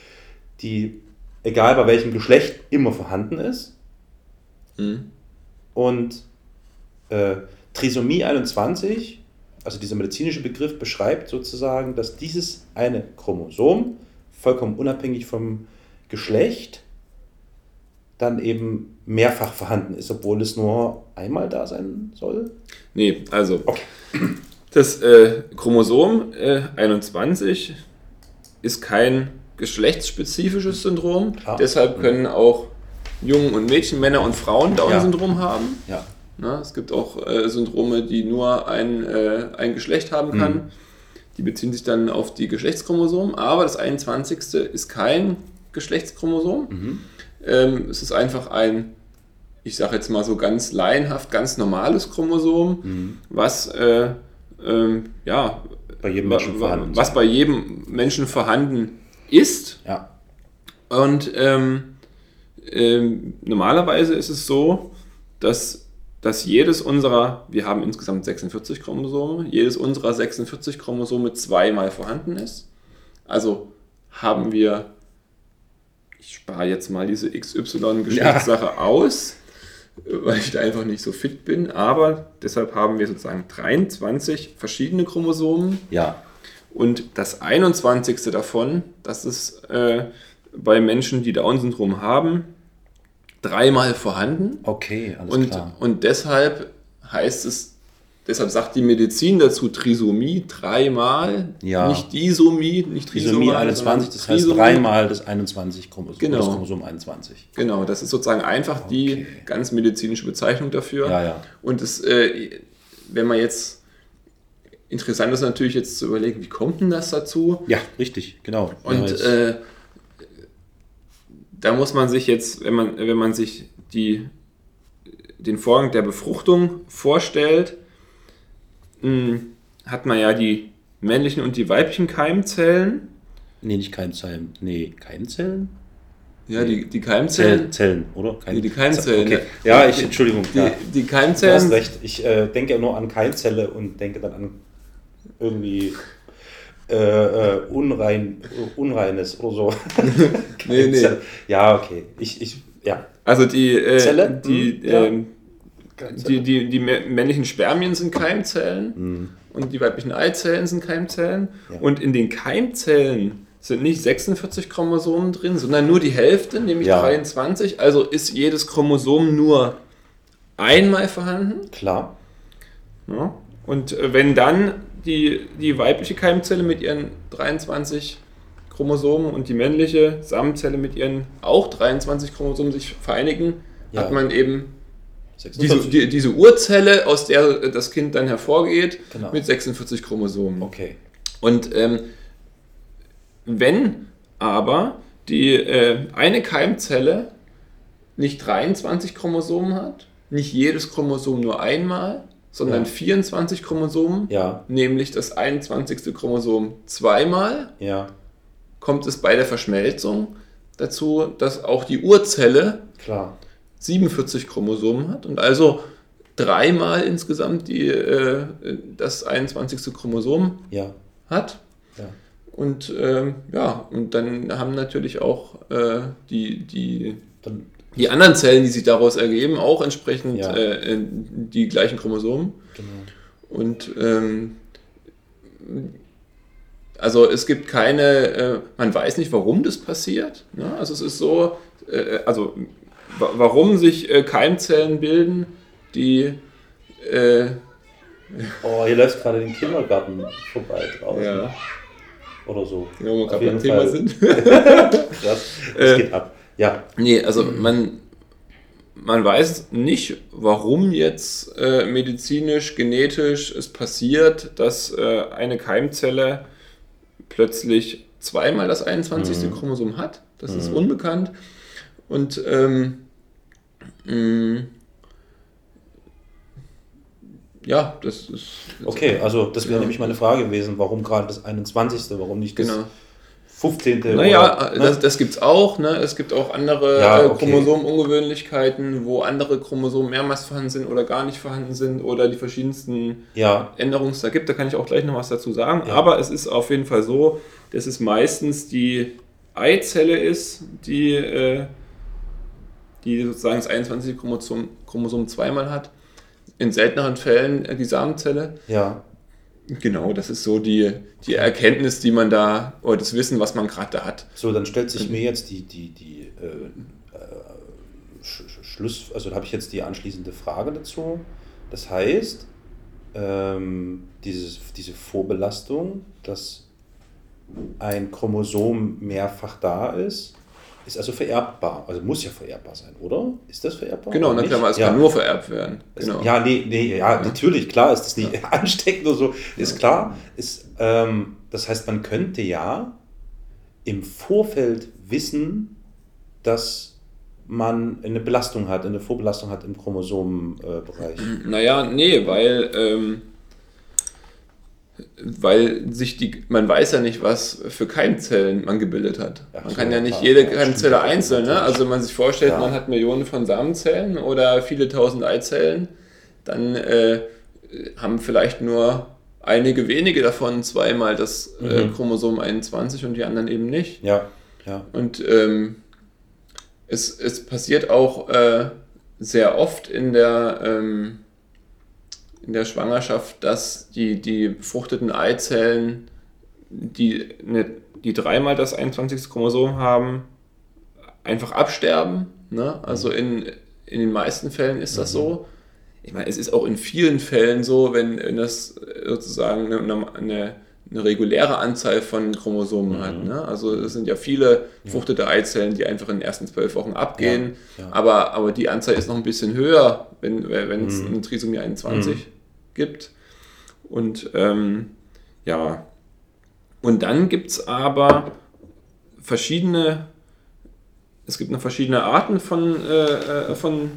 die, egal bei welchem Geschlecht, immer vorhanden ist. Mhm. Und äh, Trisomie 21, also dieser medizinische Begriff, beschreibt sozusagen, dass dieses eine Chromosom vollkommen unabhängig vom Geschlecht dann eben mehrfach vorhanden ist, obwohl es nur einmal da sein soll? Nee, also Okay. das äh, Chromosom äh, 21 ist kein geschlechtsspezifisches Syndrom. Ah. Deshalb können auch Jungen und Mädchen, Männer und Frauen Down-Syndrom haben. Ja. Na, es gibt auch äh, Syndrome, die nur ein, äh, ein Geschlecht haben kann. Die beziehen sich dann auf die Geschlechtschromosomen. Aber das 21. ist kein Geschlechtschromosom. Ähm, es ist einfach ein, ich sage jetzt mal so ganz laienhaft, ganz normales Chromosom, was äh, ähm, ja, Bei jedem Menschen vorhanden was bei jedem Menschen vorhanden ist. Ja. Und ähm, ähm, normalerweise ist es so, dass, dass jedes unserer, wir haben insgesamt 46 Chromosome, jedes unserer 46 Chromosome zweimal vorhanden ist. Also haben wir, ich spare jetzt mal diese XY-Geschlechtssache aus, weil ich da einfach nicht so fit bin, aber deshalb haben wir sozusagen 23 verschiedene Chromosomen. Ja. Und das 21. davon, das ist äh, bei Menschen, die Down-Syndrom haben, dreimal vorhanden. Okay, alles Und, klar. und deshalb heißt es, deshalb sagt die Medizin dazu Trisomie dreimal, Ja. nicht Disomie, nicht Trisomie Trisomie, 21, das heißt Trisomie. dreimal das 21 Chromosom, Genau. das Chromosom 21. Genau, das ist sozusagen einfach die Okay. ganz medizinische Bezeichnung dafür. Ja, ja. Und das, äh, wenn man jetzt, interessant ist natürlich jetzt zu überlegen, wie kommt denn das dazu? Ja, richtig, genau. Und ja, äh, da muss man sich jetzt, wenn man, wenn man sich die, den Vorgang der Befruchtung vorstellt, mh, hat man ja die männlichen und die weiblichen Keimzellen. nee, nicht Keimzellen. Nee, Keimzellen? Ja, die, die Keimzellen. Zellen, Zellen, oder? Keim- Nee, die Keimzellen. Okay. Ja, ich, Entschuldigung. Die, ja. die Du hast Keimzellen. recht. Ich äh, denke ja nur an Keimzelle und denke dann an irgendwie äh, äh, unrein, Unreines oder so. Nee, nee. Ja, okay. Ich, ich, ja. Also die, äh, Zelle? die, Hm, ja. Die, die, die mä- männlichen Spermien sind Keimzellen und die weiblichen Eizellen sind Keimzellen. Ja. Und in den Keimzellen sind nicht 46 Chromosomen drin, sondern nur die Hälfte, nämlich Ja. 23. Also ist jedes Chromosom nur einmal vorhanden. Klar. Ja? Und äh, wenn dann die, die weibliche Keimzelle mit ihren 23 Chromosomen und die männliche Samenzelle mit ihren auch 23 Chromosomen sich vereinigen, Ja. hat man eben diese, 46. die, diese Urzelle, aus der das Kind dann hervorgeht, Genau. mit 46 Chromosomen. Okay. Und ähm, wenn aber die äh, eine Keimzelle nicht 23 Chromosomen hat, nicht jedes Chromosom nur einmal, sondern Ja. 24 Chromosomen, Ja, nämlich das 21. Chromosom zweimal, ja, kommt es bei der Verschmelzung dazu, dass auch die Urzelle klar. 47 Chromosomen hat und also dreimal insgesamt die, äh, das 21. Chromosom Ja, hat. ja. Und ähm, ja, und dann haben natürlich auch äh, die, die, Dann, die anderen Zellen, die sich daraus ergeben, auch entsprechend Ja. äh, die gleichen Chromosomen. genau. Und ähm, also es gibt keine, äh, man weiß nicht, warum das passiert. Ne? Also es ist so, äh, also warum sich äh, Keimzellen bilden, die äh, Oh, hier läuft gerade den Kindergarten vorbei draußen. ja, Oder so. wo wir gerade beim Thema Fall. sind. Krass. Das Äh, geht ab. Ja, Nee, also man, man weiß nicht, warum jetzt äh, medizinisch, genetisch es passiert, dass äh, eine Keimzelle plötzlich zweimal das 21. Chromosom hat. Das ist unbekannt. Und ähm, mh, ja, das ist. okay. Also, das wäre Ja. nämlich meine Frage gewesen. Warum gerade das 21.? Warum nicht das Genau. 15.? Naja, oder, ne? das, das gibt es auch. Ne? Es gibt auch andere Ja, äh, okay. Chromosomunungewöhnlichkeiten, wo andere Chromosomen mehrmals vorhanden sind oder gar nicht vorhanden sind oder die verschiedensten Ja, Änderungen es da gibt. Da kann ich auch gleich noch was dazu sagen. Ja. Aber es ist auf jeden Fall so, dass es meistens die Eizelle ist, die, äh, die sozusagen das 21. Chromosom, Chromosom zweimal hat. In selteneren Fällen äh, die Samenzelle. ja. Genau, das ist so die, die Erkenntnis, die man da, oder das Wissen, was man gerade da hat. So, dann stellt sich mir jetzt die, die, die äh, äh, Sch Sch- Schluss, also habe ich jetzt die anschließende Frage dazu. Das heißt, ähm, dieses, diese Vorbelastung, dass ein Chromosom mehrfach da ist, ist also vererbbar. Also muss ja vererbbar sein, oder? Ist das vererbbar? Genau, na klar, es ja. kann nur vererbt werden. Es- Genau. Ja, nee, nee, ja, natürlich, klar ist das nicht ansteckend oder so, ist klar. Ist, ähm, das heißt, man könnte ja im Vorfeld wissen, dass man eine Belastung hat, eine Vorbelastung hat im Chromosomenbereich. Naja, nee, weil, ähm, weil sich die, man weiß ja nicht, was für Keimzellen man gebildet hat. Man kann ja nicht jede Keimzelle einzeln, ne? Also wenn man sich vorstellt, Ja. man hat Millionen von Samenzellen oder viele tausend Eizellen, dann äh, haben vielleicht nur einige wenige davon zweimal das äh, Mhm. Chromosom 21 und die anderen eben nicht. Ja, ja. Und ähm, es, es passiert auch äh, sehr oft in der, ähm, in der Schwangerschaft, dass die, die befruchteten Eizellen, die, ne, die dreimal das 21. Chromosom haben, einfach absterben. Ne? Also in, in den meisten Fällen ist das so. Ich meine, es ist auch in vielen Fällen so, wenn, wenn das sozusagen eine, eine, eine reguläre Anzahl von Chromosomen hat. Ne? Also es sind ja viele befruchtete Eizellen, die einfach in den ersten zwölf Wochen abgehen. Ja, ja. Aber, aber die Anzahl ist noch ein bisschen höher, wenn, wenn es eine Trisomie 21 gibt. Und ähm, ja, und dann gibt es aber verschiedene, es gibt noch verschiedene Arten von, äh, äh, von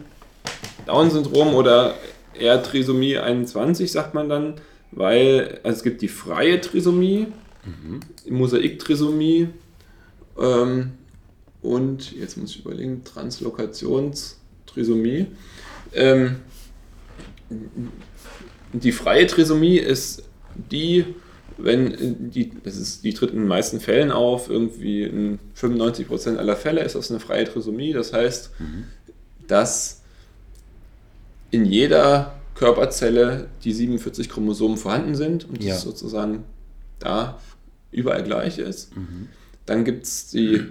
Down-Syndrom oder eher Trisomie 21, sagt man dann, weil also es gibt die freie Trisomie, die Mosaik-Trisomie ähm, und jetzt muss ich überlegen, Translokationstrisomie. Ähm, die freie Trisomie ist die, wenn die, das ist, die tritt in den meisten Fällen auf, irgendwie in 95% aller Fälle ist das eine freie Trisomie. Das heißt, dass in jeder Körperzelle die 47 Chromosomen vorhanden sind und Ja. das sozusagen da überall gleich ist. Dann gibt es die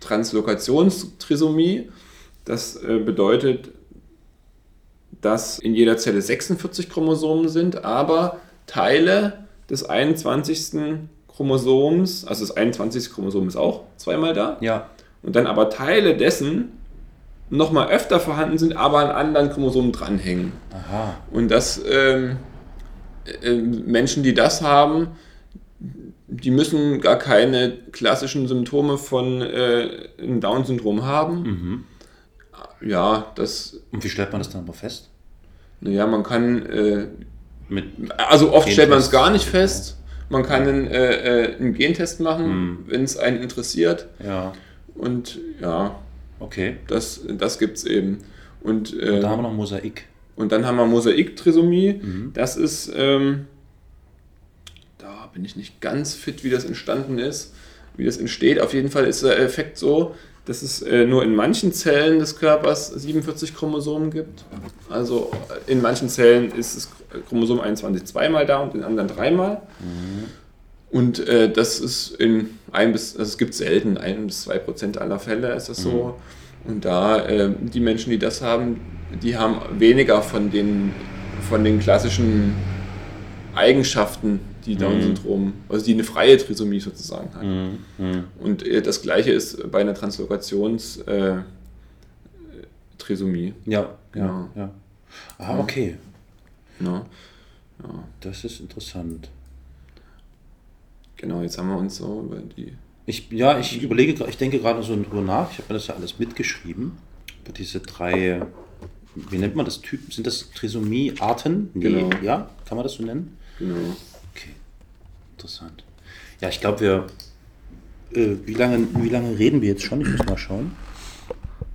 Translokationstrisomie. Das äh, bedeutet, dass in jeder Zelle 46 Chromosomen sind, aber Teile des 21. Chromosoms, also das 21. Chromosom ist auch zweimal da, Ja. und dann aber Teile dessen nochmal öfter vorhanden sind, aber an anderen Chromosomen dranhängen. Aha. Und das ähm, äh, Menschen, die das haben, die müssen gar keine klassischen Symptome von äh, einem Down-Syndrom haben. Mhm. Ja, das, Und wie stellt man das dann aber fest? naja, man kann, äh, Mit also oft stellt man es gar nicht fest. Man kann einen, äh, äh, einen Gentest machen, Mhm. wenn es einen interessiert. ja, Und ja, okay. das, das gibt es eben. Und, äh, Und da haben wir noch Mosaik. Und dann haben wir Mosaik-Trisomie. Mhm. Das ist, ähm, da bin ich nicht ganz fit, wie das entstanden ist, wie das entsteht. Auf jeden Fall ist der Effekt so, dass es äh, nur in manchen Zellen des Körpers 47 Chromosomen gibt. Also äh, in manchen Zellen ist das Chromosom 21 zweimal da und in anderen dreimal. Und äh, das ist in ein bis, also es gibt selten ein bis zwei Prozent aller Fälle ist das so. Und da äh, die Menschen, die das haben, die haben weniger von den, von den klassischen Eigenschaften, die Down-Syndrom, also die eine freie Trisomie sozusagen hat. Mhm. Mhm. Und äh, das gleiche ist bei einer Translokations-Trisomie. Äh, Trisomie. Ja, ja, Genau. ja. Ah, okay. Ne? Das ist interessant. Genau, jetzt haben wir uns so über die. Ich, ja, ich überlege, ich denke gerade so drüber nach. Ich habe mir das ja alles mitgeschrieben. Über diese drei, wie nennt man das Typen? Sind das Trisomie-Arten? Nee, Genau. Ja, kann man das so nennen? Genau. Interessant. Ja, ich glaube, wir. Äh, wie, lange, wie lange reden wir jetzt schon? Ich muss mal schauen.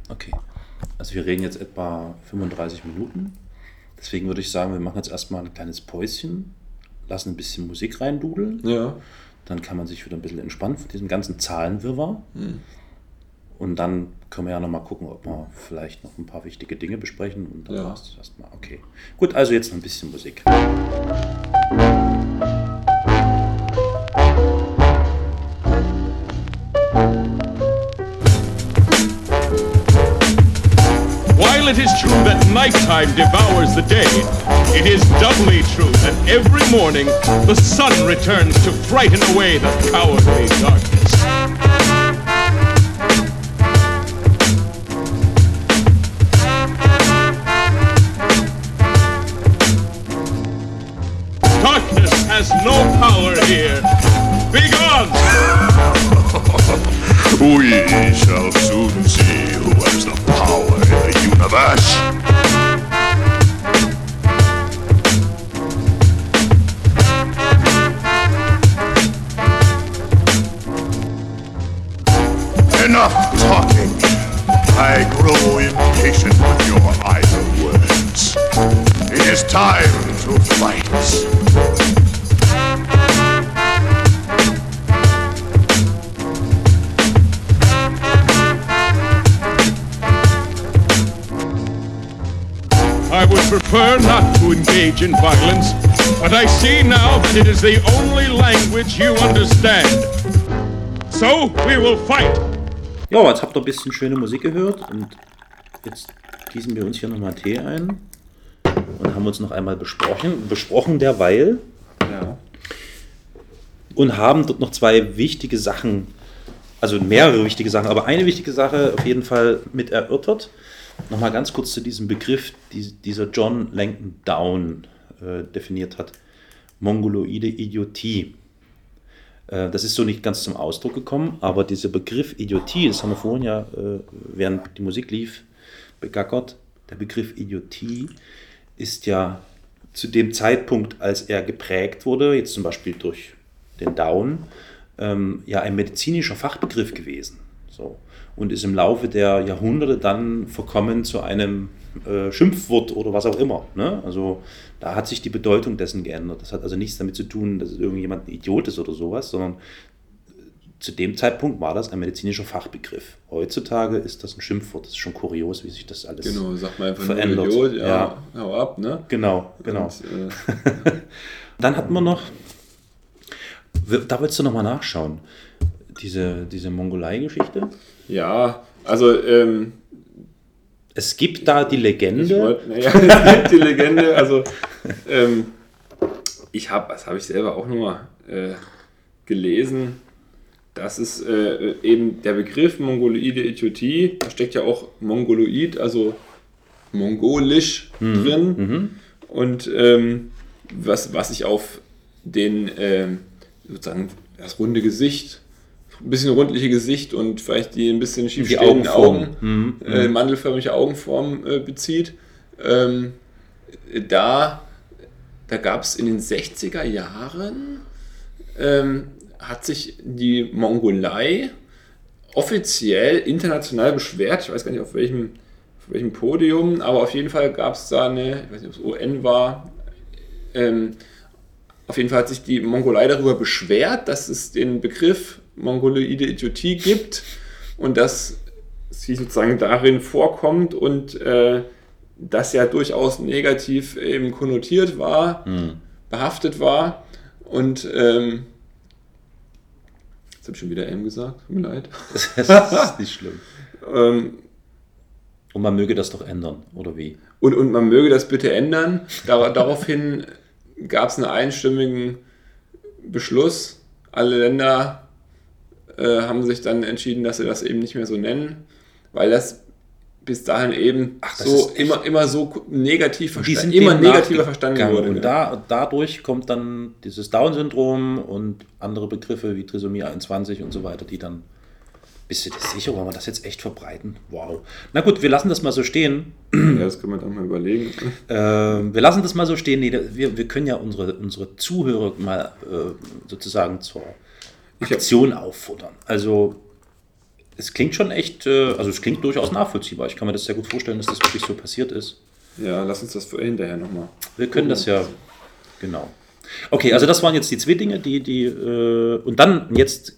Okay. Also, wir reden jetzt etwa 35 Minuten. Deswegen würde ich sagen, wir machen jetzt erstmal ein kleines Päuschen, lassen ein bisschen Musik reindudeln. Ja. Dann kann man sich wieder ein bisschen entspannen von diesem ganzen Zahlenwirrwarr. Und dann können wir ja nochmal gucken, ob wir vielleicht noch ein paar wichtige Dinge besprechen. Und dann Ja. war es das erstmal. Okay. Gut, also jetzt noch ein bisschen Musik. While it is true that nighttime devours the day, it is doubly true that every morning the sun returns to frighten away the cowardly darkness. But I see now that it is the only language you understand. So we will fight. Ja, jetzt habt ihr ein bisschen schöne Musik gehört und jetzt gießen wir uns hier nochmal Tee ein und haben uns noch einmal besprochen, besprochen derweil Ja. und haben dort noch zwei wichtige Sachen, also mehrere wichtige Sachen, aber eine wichtige Sache auf jeden Fall mit erörtert. Nochmal ganz kurz zu diesem Begriff, die dieser John Langton Down äh, definiert hat. Mongoloide Idiotie. Äh, das ist so nicht ganz zum Ausdruck gekommen, aber dieser Begriff Idiotie, das haben wir vorhin ja, äh, während die Musik lief, begackert. Der Begriff Idiotie ist ja zu dem Zeitpunkt, als er geprägt wurde, jetzt zum Beispiel durch den Down, ähm, ja ein medizinischer Fachbegriff gewesen. So. Und ist im Laufe der Jahrhunderte dann verkommen zu einem äh, Schimpfwort oder was auch immer. Ne? Also da hat sich die Bedeutung dessen geändert. Das hat also nichts damit zu tun, dass irgendjemand ein Idiot ist oder sowas, sondern äh, zu dem Zeitpunkt war das ein medizinischer Fachbegriff. Heutzutage ist das ein Schimpfwort. Das ist schon kurios, wie sich das alles Genau, sagt man einfach verändert. Idiot, ja, Ja. hau ab, ne? Genau, genau. Und, äh, Dann hatten wir noch, da willst du nochmal nachschauen, diese, diese Mongolei-Geschichte. ja, also, ähm, Es gibt da die Legende, wollte, naja, es gibt die Legende, also, ähm, ich habe, das habe ich selber auch nochmal äh, gelesen, das ist äh, eben der Begriff Mongoloide Idiotie, da steckt ja auch Mongoloid, also mongolisch drin. Und ähm, was, was sich auf den ähm, sozusagen das runde Gesicht, ein bisschen rundliche Gesicht und vielleicht die ein bisschen schief Die stehenden Augenform. Augen, Mhm, äh, mandelförmige Augenform äh, bezieht. Ähm, da da gab es in den 60er Jahren, ähm, hat sich die Mongolei offiziell international beschwert. Ich weiß gar nicht auf welchem, auf welchem Podium, aber auf jeden Fall gab es da eine, ich weiß nicht, ob es UN war, ähm, auf jeden Fall hat sich die Mongolei darüber beschwert, dass es den Begriff mongoloide Idiotie gibt und dass sie sozusagen darin vorkommt und äh, das ja durchaus negativ eben konnotiert war, behaftet war und ähm, jetzt habe ich schon wieder M gesagt, tut mir leid. das ist nicht schlimm. Ähm, Und man möge das doch ändern, oder wie? Und, und man möge das bitte ändern. Dar daraufhin gab es einen einstimmigen Beschluss. Alle Länder äh, haben sich dann entschieden, dass sie das eben nicht mehr so nennen, weil das bis dahin eben Ach, so immer, immer so negativ Die verstanden, sind immer negativer verstanden wurde. Und da, dadurch kommt dann dieses Down-Syndrom und andere Begriffe wie Trisomie 21 und so weiter, die dann. Bist du dir sicher, wollen wir das jetzt echt verbreiten? Wow. Na gut, wir lassen das mal so stehen. ja, das können wir dann mal überlegen. Ähm, wir lassen das mal so stehen. Nee, wir, wir können ja unsere, unsere Zuhörer mal äh, sozusagen zur Aktion auffordern. Also es klingt schon echt, äh, also es klingt durchaus nachvollziehbar. Ich kann mir das sehr gut vorstellen, dass das wirklich so passiert ist. Ja, lass uns das für hinterher nochmal. Wir können das ja, genau. Okay, also das waren jetzt die zwei Dinge, die, die, äh, und dann, jetzt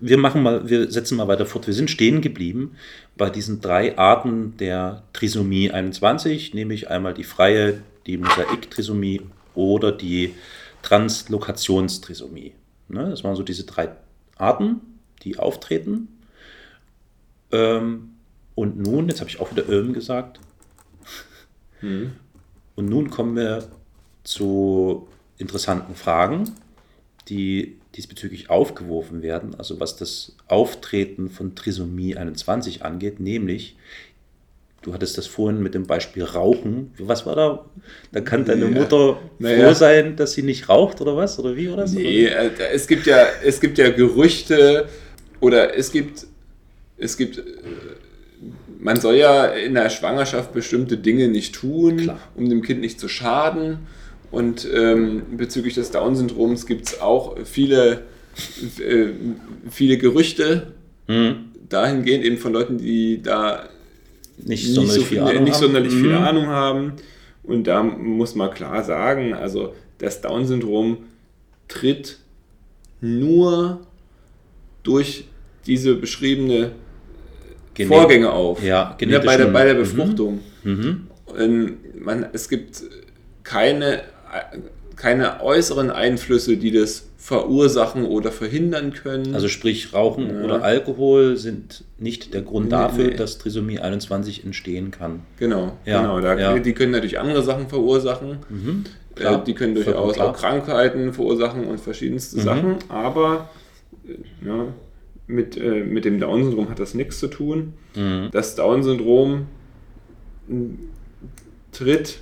wir machen mal, wir setzen mal weiter fort. Wir sind stehen geblieben bei diesen drei Arten der Trisomie 21, nämlich einmal die freie, die Mosaik-Trisomie oder die Translokationstrisomie. Ne, das waren so diese drei Arten, die auftreten. Ähm, und nun, jetzt habe ich auch wieder Öm gesagt. Und nun kommen wir zu interessanten Fragen, die diesbezüglich aufgeworfen werden, also was das Auftreten von Trisomie 21 angeht, nämlich, du hattest das vorhin mit dem Beispiel Rauchen. Was war da? Da kann deine Ja, Mutter naja. froh sein, dass sie nicht raucht oder was? Oder wie war das? Nee, äh, es gibt ja, es gibt ja Gerüchte oder es gibt, es gibt, äh, man soll ja in der Schwangerschaft bestimmte Dinge nicht tun, Klar. um dem Kind nicht zu schaden. Und ähm, bezüglich des Down-Syndroms gibt es auch viele, äh, viele Gerüchte Mhm. dahingehend eben von Leuten, die da Nicht nicht, sonderlich so viel Ahnung nicht haben. sonderlich viel Mhm. Ahnung haben. Und da muss man klar sagen, also das Down-Syndrom tritt nur durch diese beschriebene Gene- Vorgänge auf. Ja, ja, bei, der, bei der Mhm. Befruchtung. Mhm. Ähm, man, es gibt keine, keine äußeren Einflüsse, die das verursachen oder verhindern können. Also sprich, Rauchen Ja. oder Alkohol sind nicht der Grund Nee, dafür, nee. dass Trisomie 21 entstehen kann. Genau, Ja, genau. Da, ja. Die können natürlich andere Sachen verursachen. klar, äh, die können durchaus auch Krankheiten verursachen und verschiedenste Mhm. Sachen. Aber äh, mit, äh, mit dem Down-Syndrom hat das nichts zu tun. Mhm. Das Down-Syndrom tritt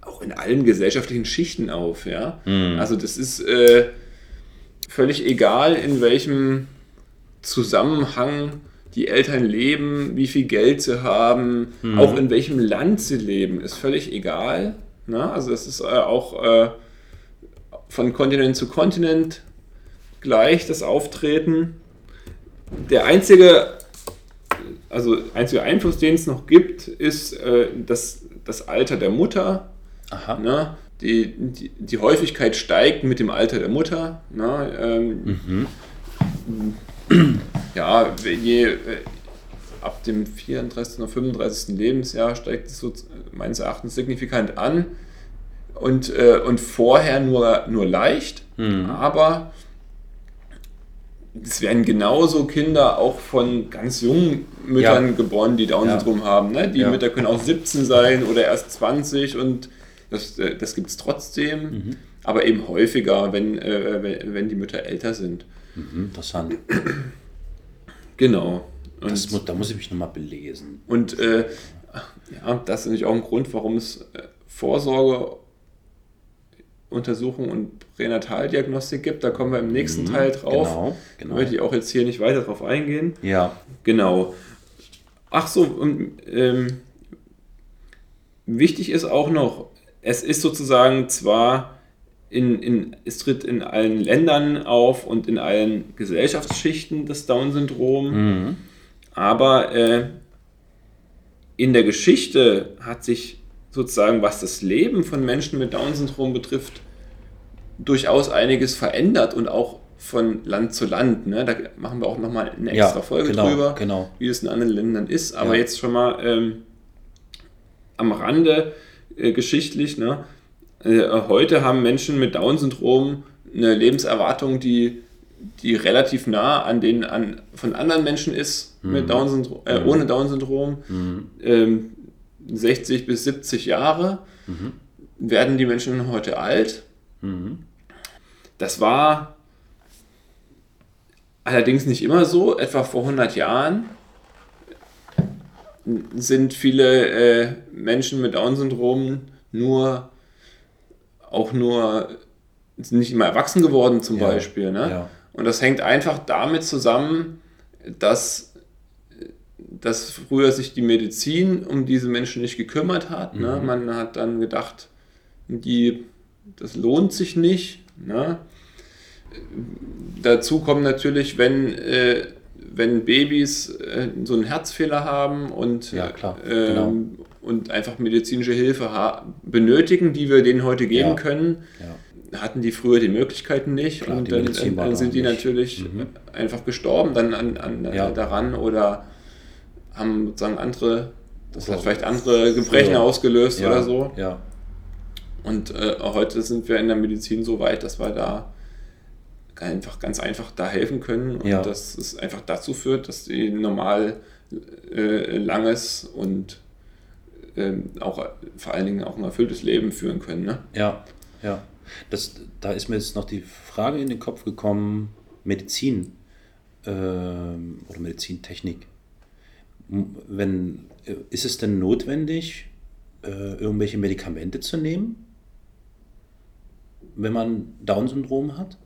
auch in allen gesellschaftlichen Schichten auf. Ja? Mhm. Also das ist äh, völlig egal, in welchem Zusammenhang die Eltern leben, wie viel Geld sie haben, Mhm. auch in welchem Land sie leben, ist völlig egal. Ne? Also es ist äh, auch äh, von Kontinent zu Kontinent gleich das Auftreten. Der einzige, also einzige Einfluss, den es noch gibt, ist äh, das, das Alter der Mutter. Aha. Ne? Die, die, die Häufigkeit steigt mit dem Alter der Mutter. Ne? Ähm, Ja, je, äh, ab dem 34. oder 35. Lebensjahr steigt es so meines Erachtens signifikant an und, äh, und vorher nur, nur leicht, aber es werden genauso Kinder auch von ganz jungen Müttern Ja. geboren, die Down-Syndrom haben. Ne? Die Ja. Mütter können auch 17 sein oder erst 20 und das, äh, das gibt es trotzdem, Mhm. aber eben häufiger, wenn, äh, wenn, die Mütter älter sind. Mhm, interessant. Genau. Das, da muss ich mich nochmal belesen. und äh, ja, das ist natürlich auch ein Grund, warum es äh, Vorsorgeuntersuchungen und Pränataldiagnostik gibt. Da kommen wir im nächsten Teil drauf. Genau, genau. Da möchte ich auch jetzt hier nicht weiter drauf eingehen. Ja. Genau. Ach so, und, ähm, wichtig ist auch noch, es ist sozusagen zwar in, in, es tritt in allen Ländern auf und in allen Gesellschaftsschichten das Down-Syndrom, Mhm. aber äh, in der Geschichte hat sich sozusagen, was das Leben von Menschen mit Down-Syndrom betrifft, durchaus einiges verändert und auch von Land zu Land. Ne? Da machen wir auch nochmal eine Ja, extra Folge genau, drüber, genau. wie es in anderen Ländern ist. Aber Ja. jetzt schon mal ähm, am Rande äh, geschichtlich. Ne? Äh, heute haben Menschen mit Down-Syndrom eine Lebenserwartung, die, die relativ nah an den an, von anderen Menschen ist, Mhm. mit Down -Syndrom, äh, ohne Down-Syndrom. Ähm, 60 bis 70 Jahre Mhm. werden die Menschen heute alt. Das war allerdings nicht immer so. Etwa vor 100 Jahren sind viele äh, Menschen mit Down-Syndrom nur auch nur sind nicht immer erwachsen geworden zum Ja, Beispiel. Ne? ja. Und das hängt einfach damit zusammen, dass, dass früher sich die Medizin um diese Menschen nicht gekümmert hat. Ne? Mhm. Man hat dann gedacht, die, das lohnt sich nicht. Ne? Dazu kommt natürlich, wenn, äh, wenn Babys äh, so einen Herzfehler haben und, Ja, klar, ähm, genau. und einfach medizinische Hilfe benötigen, die wir denen heute geben Ja. können, ja. hatten die früher die Möglichkeiten nicht Klar, und dann, dann da sind die nicht. natürlich Mhm. einfach gestorben dann an, an, Ja. daran oder haben sozusagen andere, das Oder hat vielleicht andere Gebrechen früher. ausgelöst oder so. Und äh, heute sind wir in der Medizin so weit, dass wir da einfach ganz einfach da helfen können und Ja. dass es einfach dazu führt, dass die normal äh, langes und ähm, auch vor allen Dingen auch ein erfülltes Leben führen können. Ne? ja, ja. Das, da ist mir jetzt noch die Frage in den Kopf gekommen, Medizin ähm, oder Medizintechnik. Wenn, äh, ist es denn notwendig, äh, irgendwelche Medikamente zu nehmen, wenn man Down-Syndrom hat?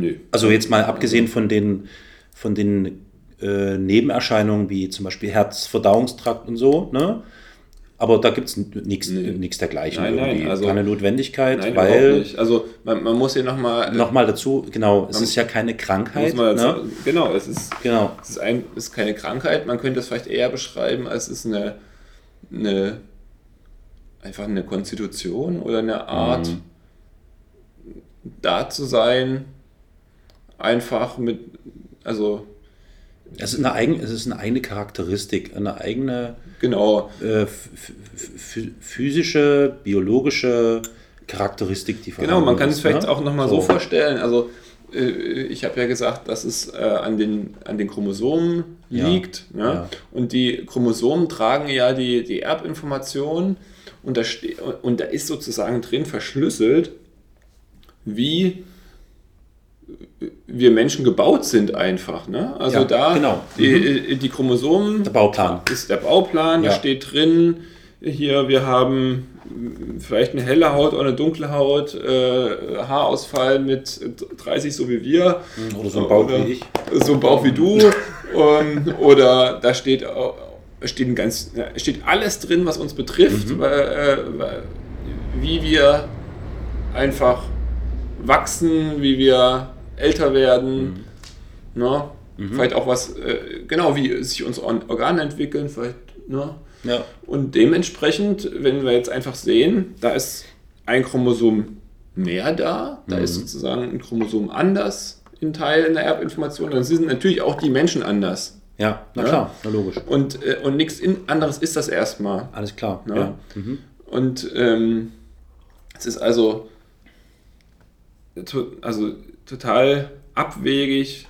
Nö. Also jetzt mal abgesehen von den, von den äh, Nebenerscheinungen wie zum Beispiel Herz, Verdauungstrakt und so, ne? Aber da gibt es nichts Nee. dergleichen. Nein, nein, irgendwie. also- Keine Notwendigkeit, Nein, weil. Also man, man muss hier nochmal... nochmal dazu, genau, es ist ja keine Krankheit. ne? Genau, es ist, Genau. es ist, ein, ist keine Krankheit. Man könnte es vielleicht eher beschreiben, als es ist eine, eine einfach eine Konstitution oder eine Art, Mhm. da zu sein, einfach mit, also Es ist eine, eigen, es ist eine eigene Charakteristik, eine eigene genau, äh, physische, biologische Charakteristik, die Genau, man kann ist, es vielleicht ne? auch nochmal so. vorstellen. Also, äh, ich habe ja gesagt, dass es äh, an, den, an den Chromosomen Ja, liegt. Ne? ja. Und die Chromosomen tragen ja die, die Erbinformation und da, und da ist sozusagen drin verschlüsselt, wie wir Menschen gebaut sind einfach. Ne? Also Ja, da genau. die, die Chromosomen Der Bauplan. ist der Bauplan, Ja. da steht drin, hier, wir haben vielleicht eine helle Haut oder eine dunkle Haut, äh, Haarausfall mit 30, so wie wir. Oder so ein Bauch Oder wie ich. So ein Bauch wie du. ähm, oder da steht, steht, ein ganz, steht alles drin, was uns betrifft, Mhm. äh, wie wir einfach wachsen, wie wir älter werden. Mhm. Ne? Vielleicht auch was, äh, genau, wie sich unsere Or- Organe entwickeln, vielleicht, ne? Ja. Und dementsprechend, wenn wir jetzt einfach sehen, da ist ein Chromosom mehr da, da ist sozusagen ein Chromosom anders in Teilen der Erbinformation, dann sind natürlich auch die Menschen anders. Ja, na Ja. klar, na logisch. Und, äh, und nichts anderes ist das erstmal. Alles klar. Ja. Ja. Mhm. Und ähm, es ist also, also total abwegig,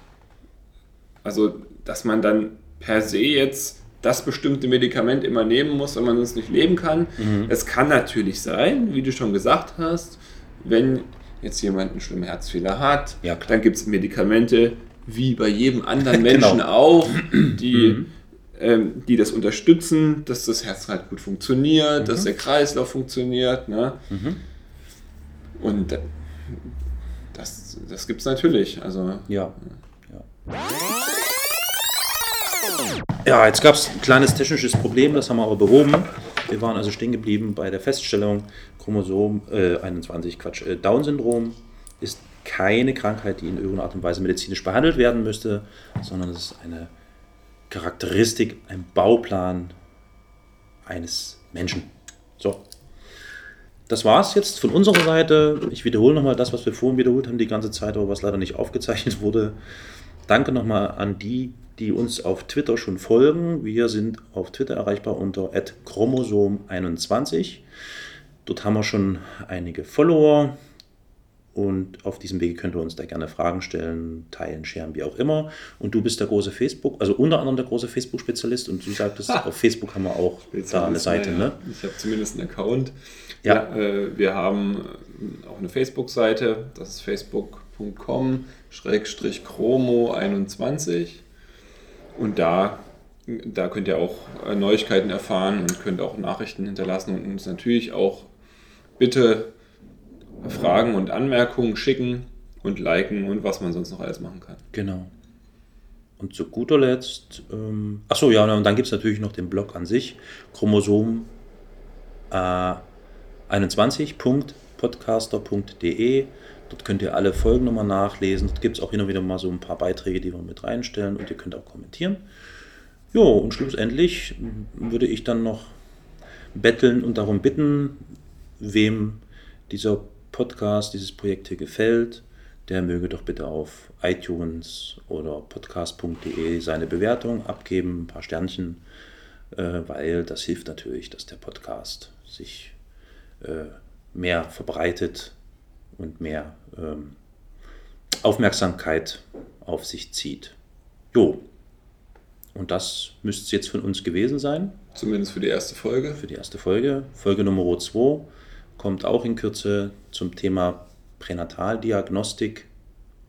also dass man dann per se jetzt das bestimmte Medikament immer nehmen muss, wenn man sonst nicht leben kann. Mhm. Es kann natürlich sein, wie du schon gesagt hast, wenn jetzt jemand einen schlimmen Herzfehler hat, Ja, dann gibt es Medikamente, wie bei jedem anderen Genau. Menschen auch, die, Mhm. ähm, die das unterstützen, dass das Herz halt gut funktioniert, Mhm. dass der Kreislauf funktioniert. Ne? Und äh, das, das gibt es natürlich. Also, Ja. Ja, ja jetzt gab es ein kleines technisches Problem, das haben wir aber behoben. Wir waren also stehen geblieben bei der Feststellung, Chromosom äh, 21, Quatsch, äh, Down-Syndrom ist keine Krankheit, die in irgendeiner Art und Weise medizinisch behandelt werden müsste, sondern es ist eine Charakteristik, ein Bauplan eines Menschen. So. Das war's jetzt von unserer Seite. Ich wiederhole nochmal das, was wir vorhin wiederholt haben die ganze Zeit, aber was leider nicht aufgezeichnet wurde. Danke nochmal an die, die uns auf Twitter schon folgen. Wir sind auf Twitter erreichbar unter chromosom21. Dort haben wir schon einige Follower. Und auf diesem Wege könnt ihr uns da gerne Fragen stellen, teilen, scheren, wie auch immer. Und du bist der große Facebook, also unter anderem der große Facebook-Spezialist. Und du sagtest, auf Facebook haben wir auch da eine Seite, ja, ne? Ich habe zumindest einen Account. Ja. Ja. äh, wir haben äh, auch eine Facebook-Seite, das ist facebook.com chromo21 und da, da könnt ihr auch äh, Neuigkeiten erfahren und könnt auch Nachrichten hinterlassen und uns natürlich auch bitte Fragen und Anmerkungen schicken und liken und was man sonst noch alles machen kann. Genau. Und zu guter Letzt, ähm, achso, ja, und dann gibt es natürlich noch den Blog an sich, Chromosom äh, 21.podcaster.de. Dort könnt ihr alle Folgen nochmal nachlesen. Dort gibt es auch immer wieder mal so ein paar Beiträge, die wir mit reinstellen und ihr könnt auch kommentieren. Jo, und schlussendlich würde ich dann noch betteln und darum bitten, wem dieser Podcast, dieses Projekt hier gefällt, der möge doch bitte auf iTunes oder podcast.de seine Bewertung abgeben, ein paar Sternchen, äh, weil das hilft natürlich, dass der Podcast sich äh, mehr verbreitet und mehr ähm, Aufmerksamkeit auf sich zieht. Jo, und das müsste es jetzt von uns gewesen sein Zumindest für die erste Folge. für die erste Folge. Folge Nummer 2 kommt auch in Kürze zum Thema Pränataldiagnostik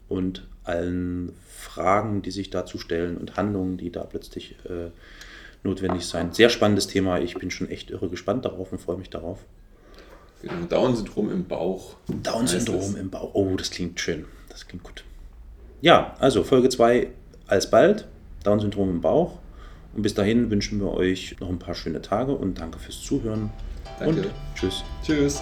und allen Fragen, die sich dazu stellen und Handlungen, die da plötzlich äh, notwendig sein. Sehr spannendes Thema. Ich bin schon echt irre gespannt darauf und freue mich darauf. Genau, Down-Syndrom im Bauch. Down-Syndrom im Bauch. Oh, das klingt schön. Das klingt gut. Ja, also Folge 2 alsbald. Down-Syndrom im Bauch. Und bis dahin wünschen wir euch noch ein paar schöne Tage und danke fürs Zuhören. Danke. Und tschüss. Tschüss.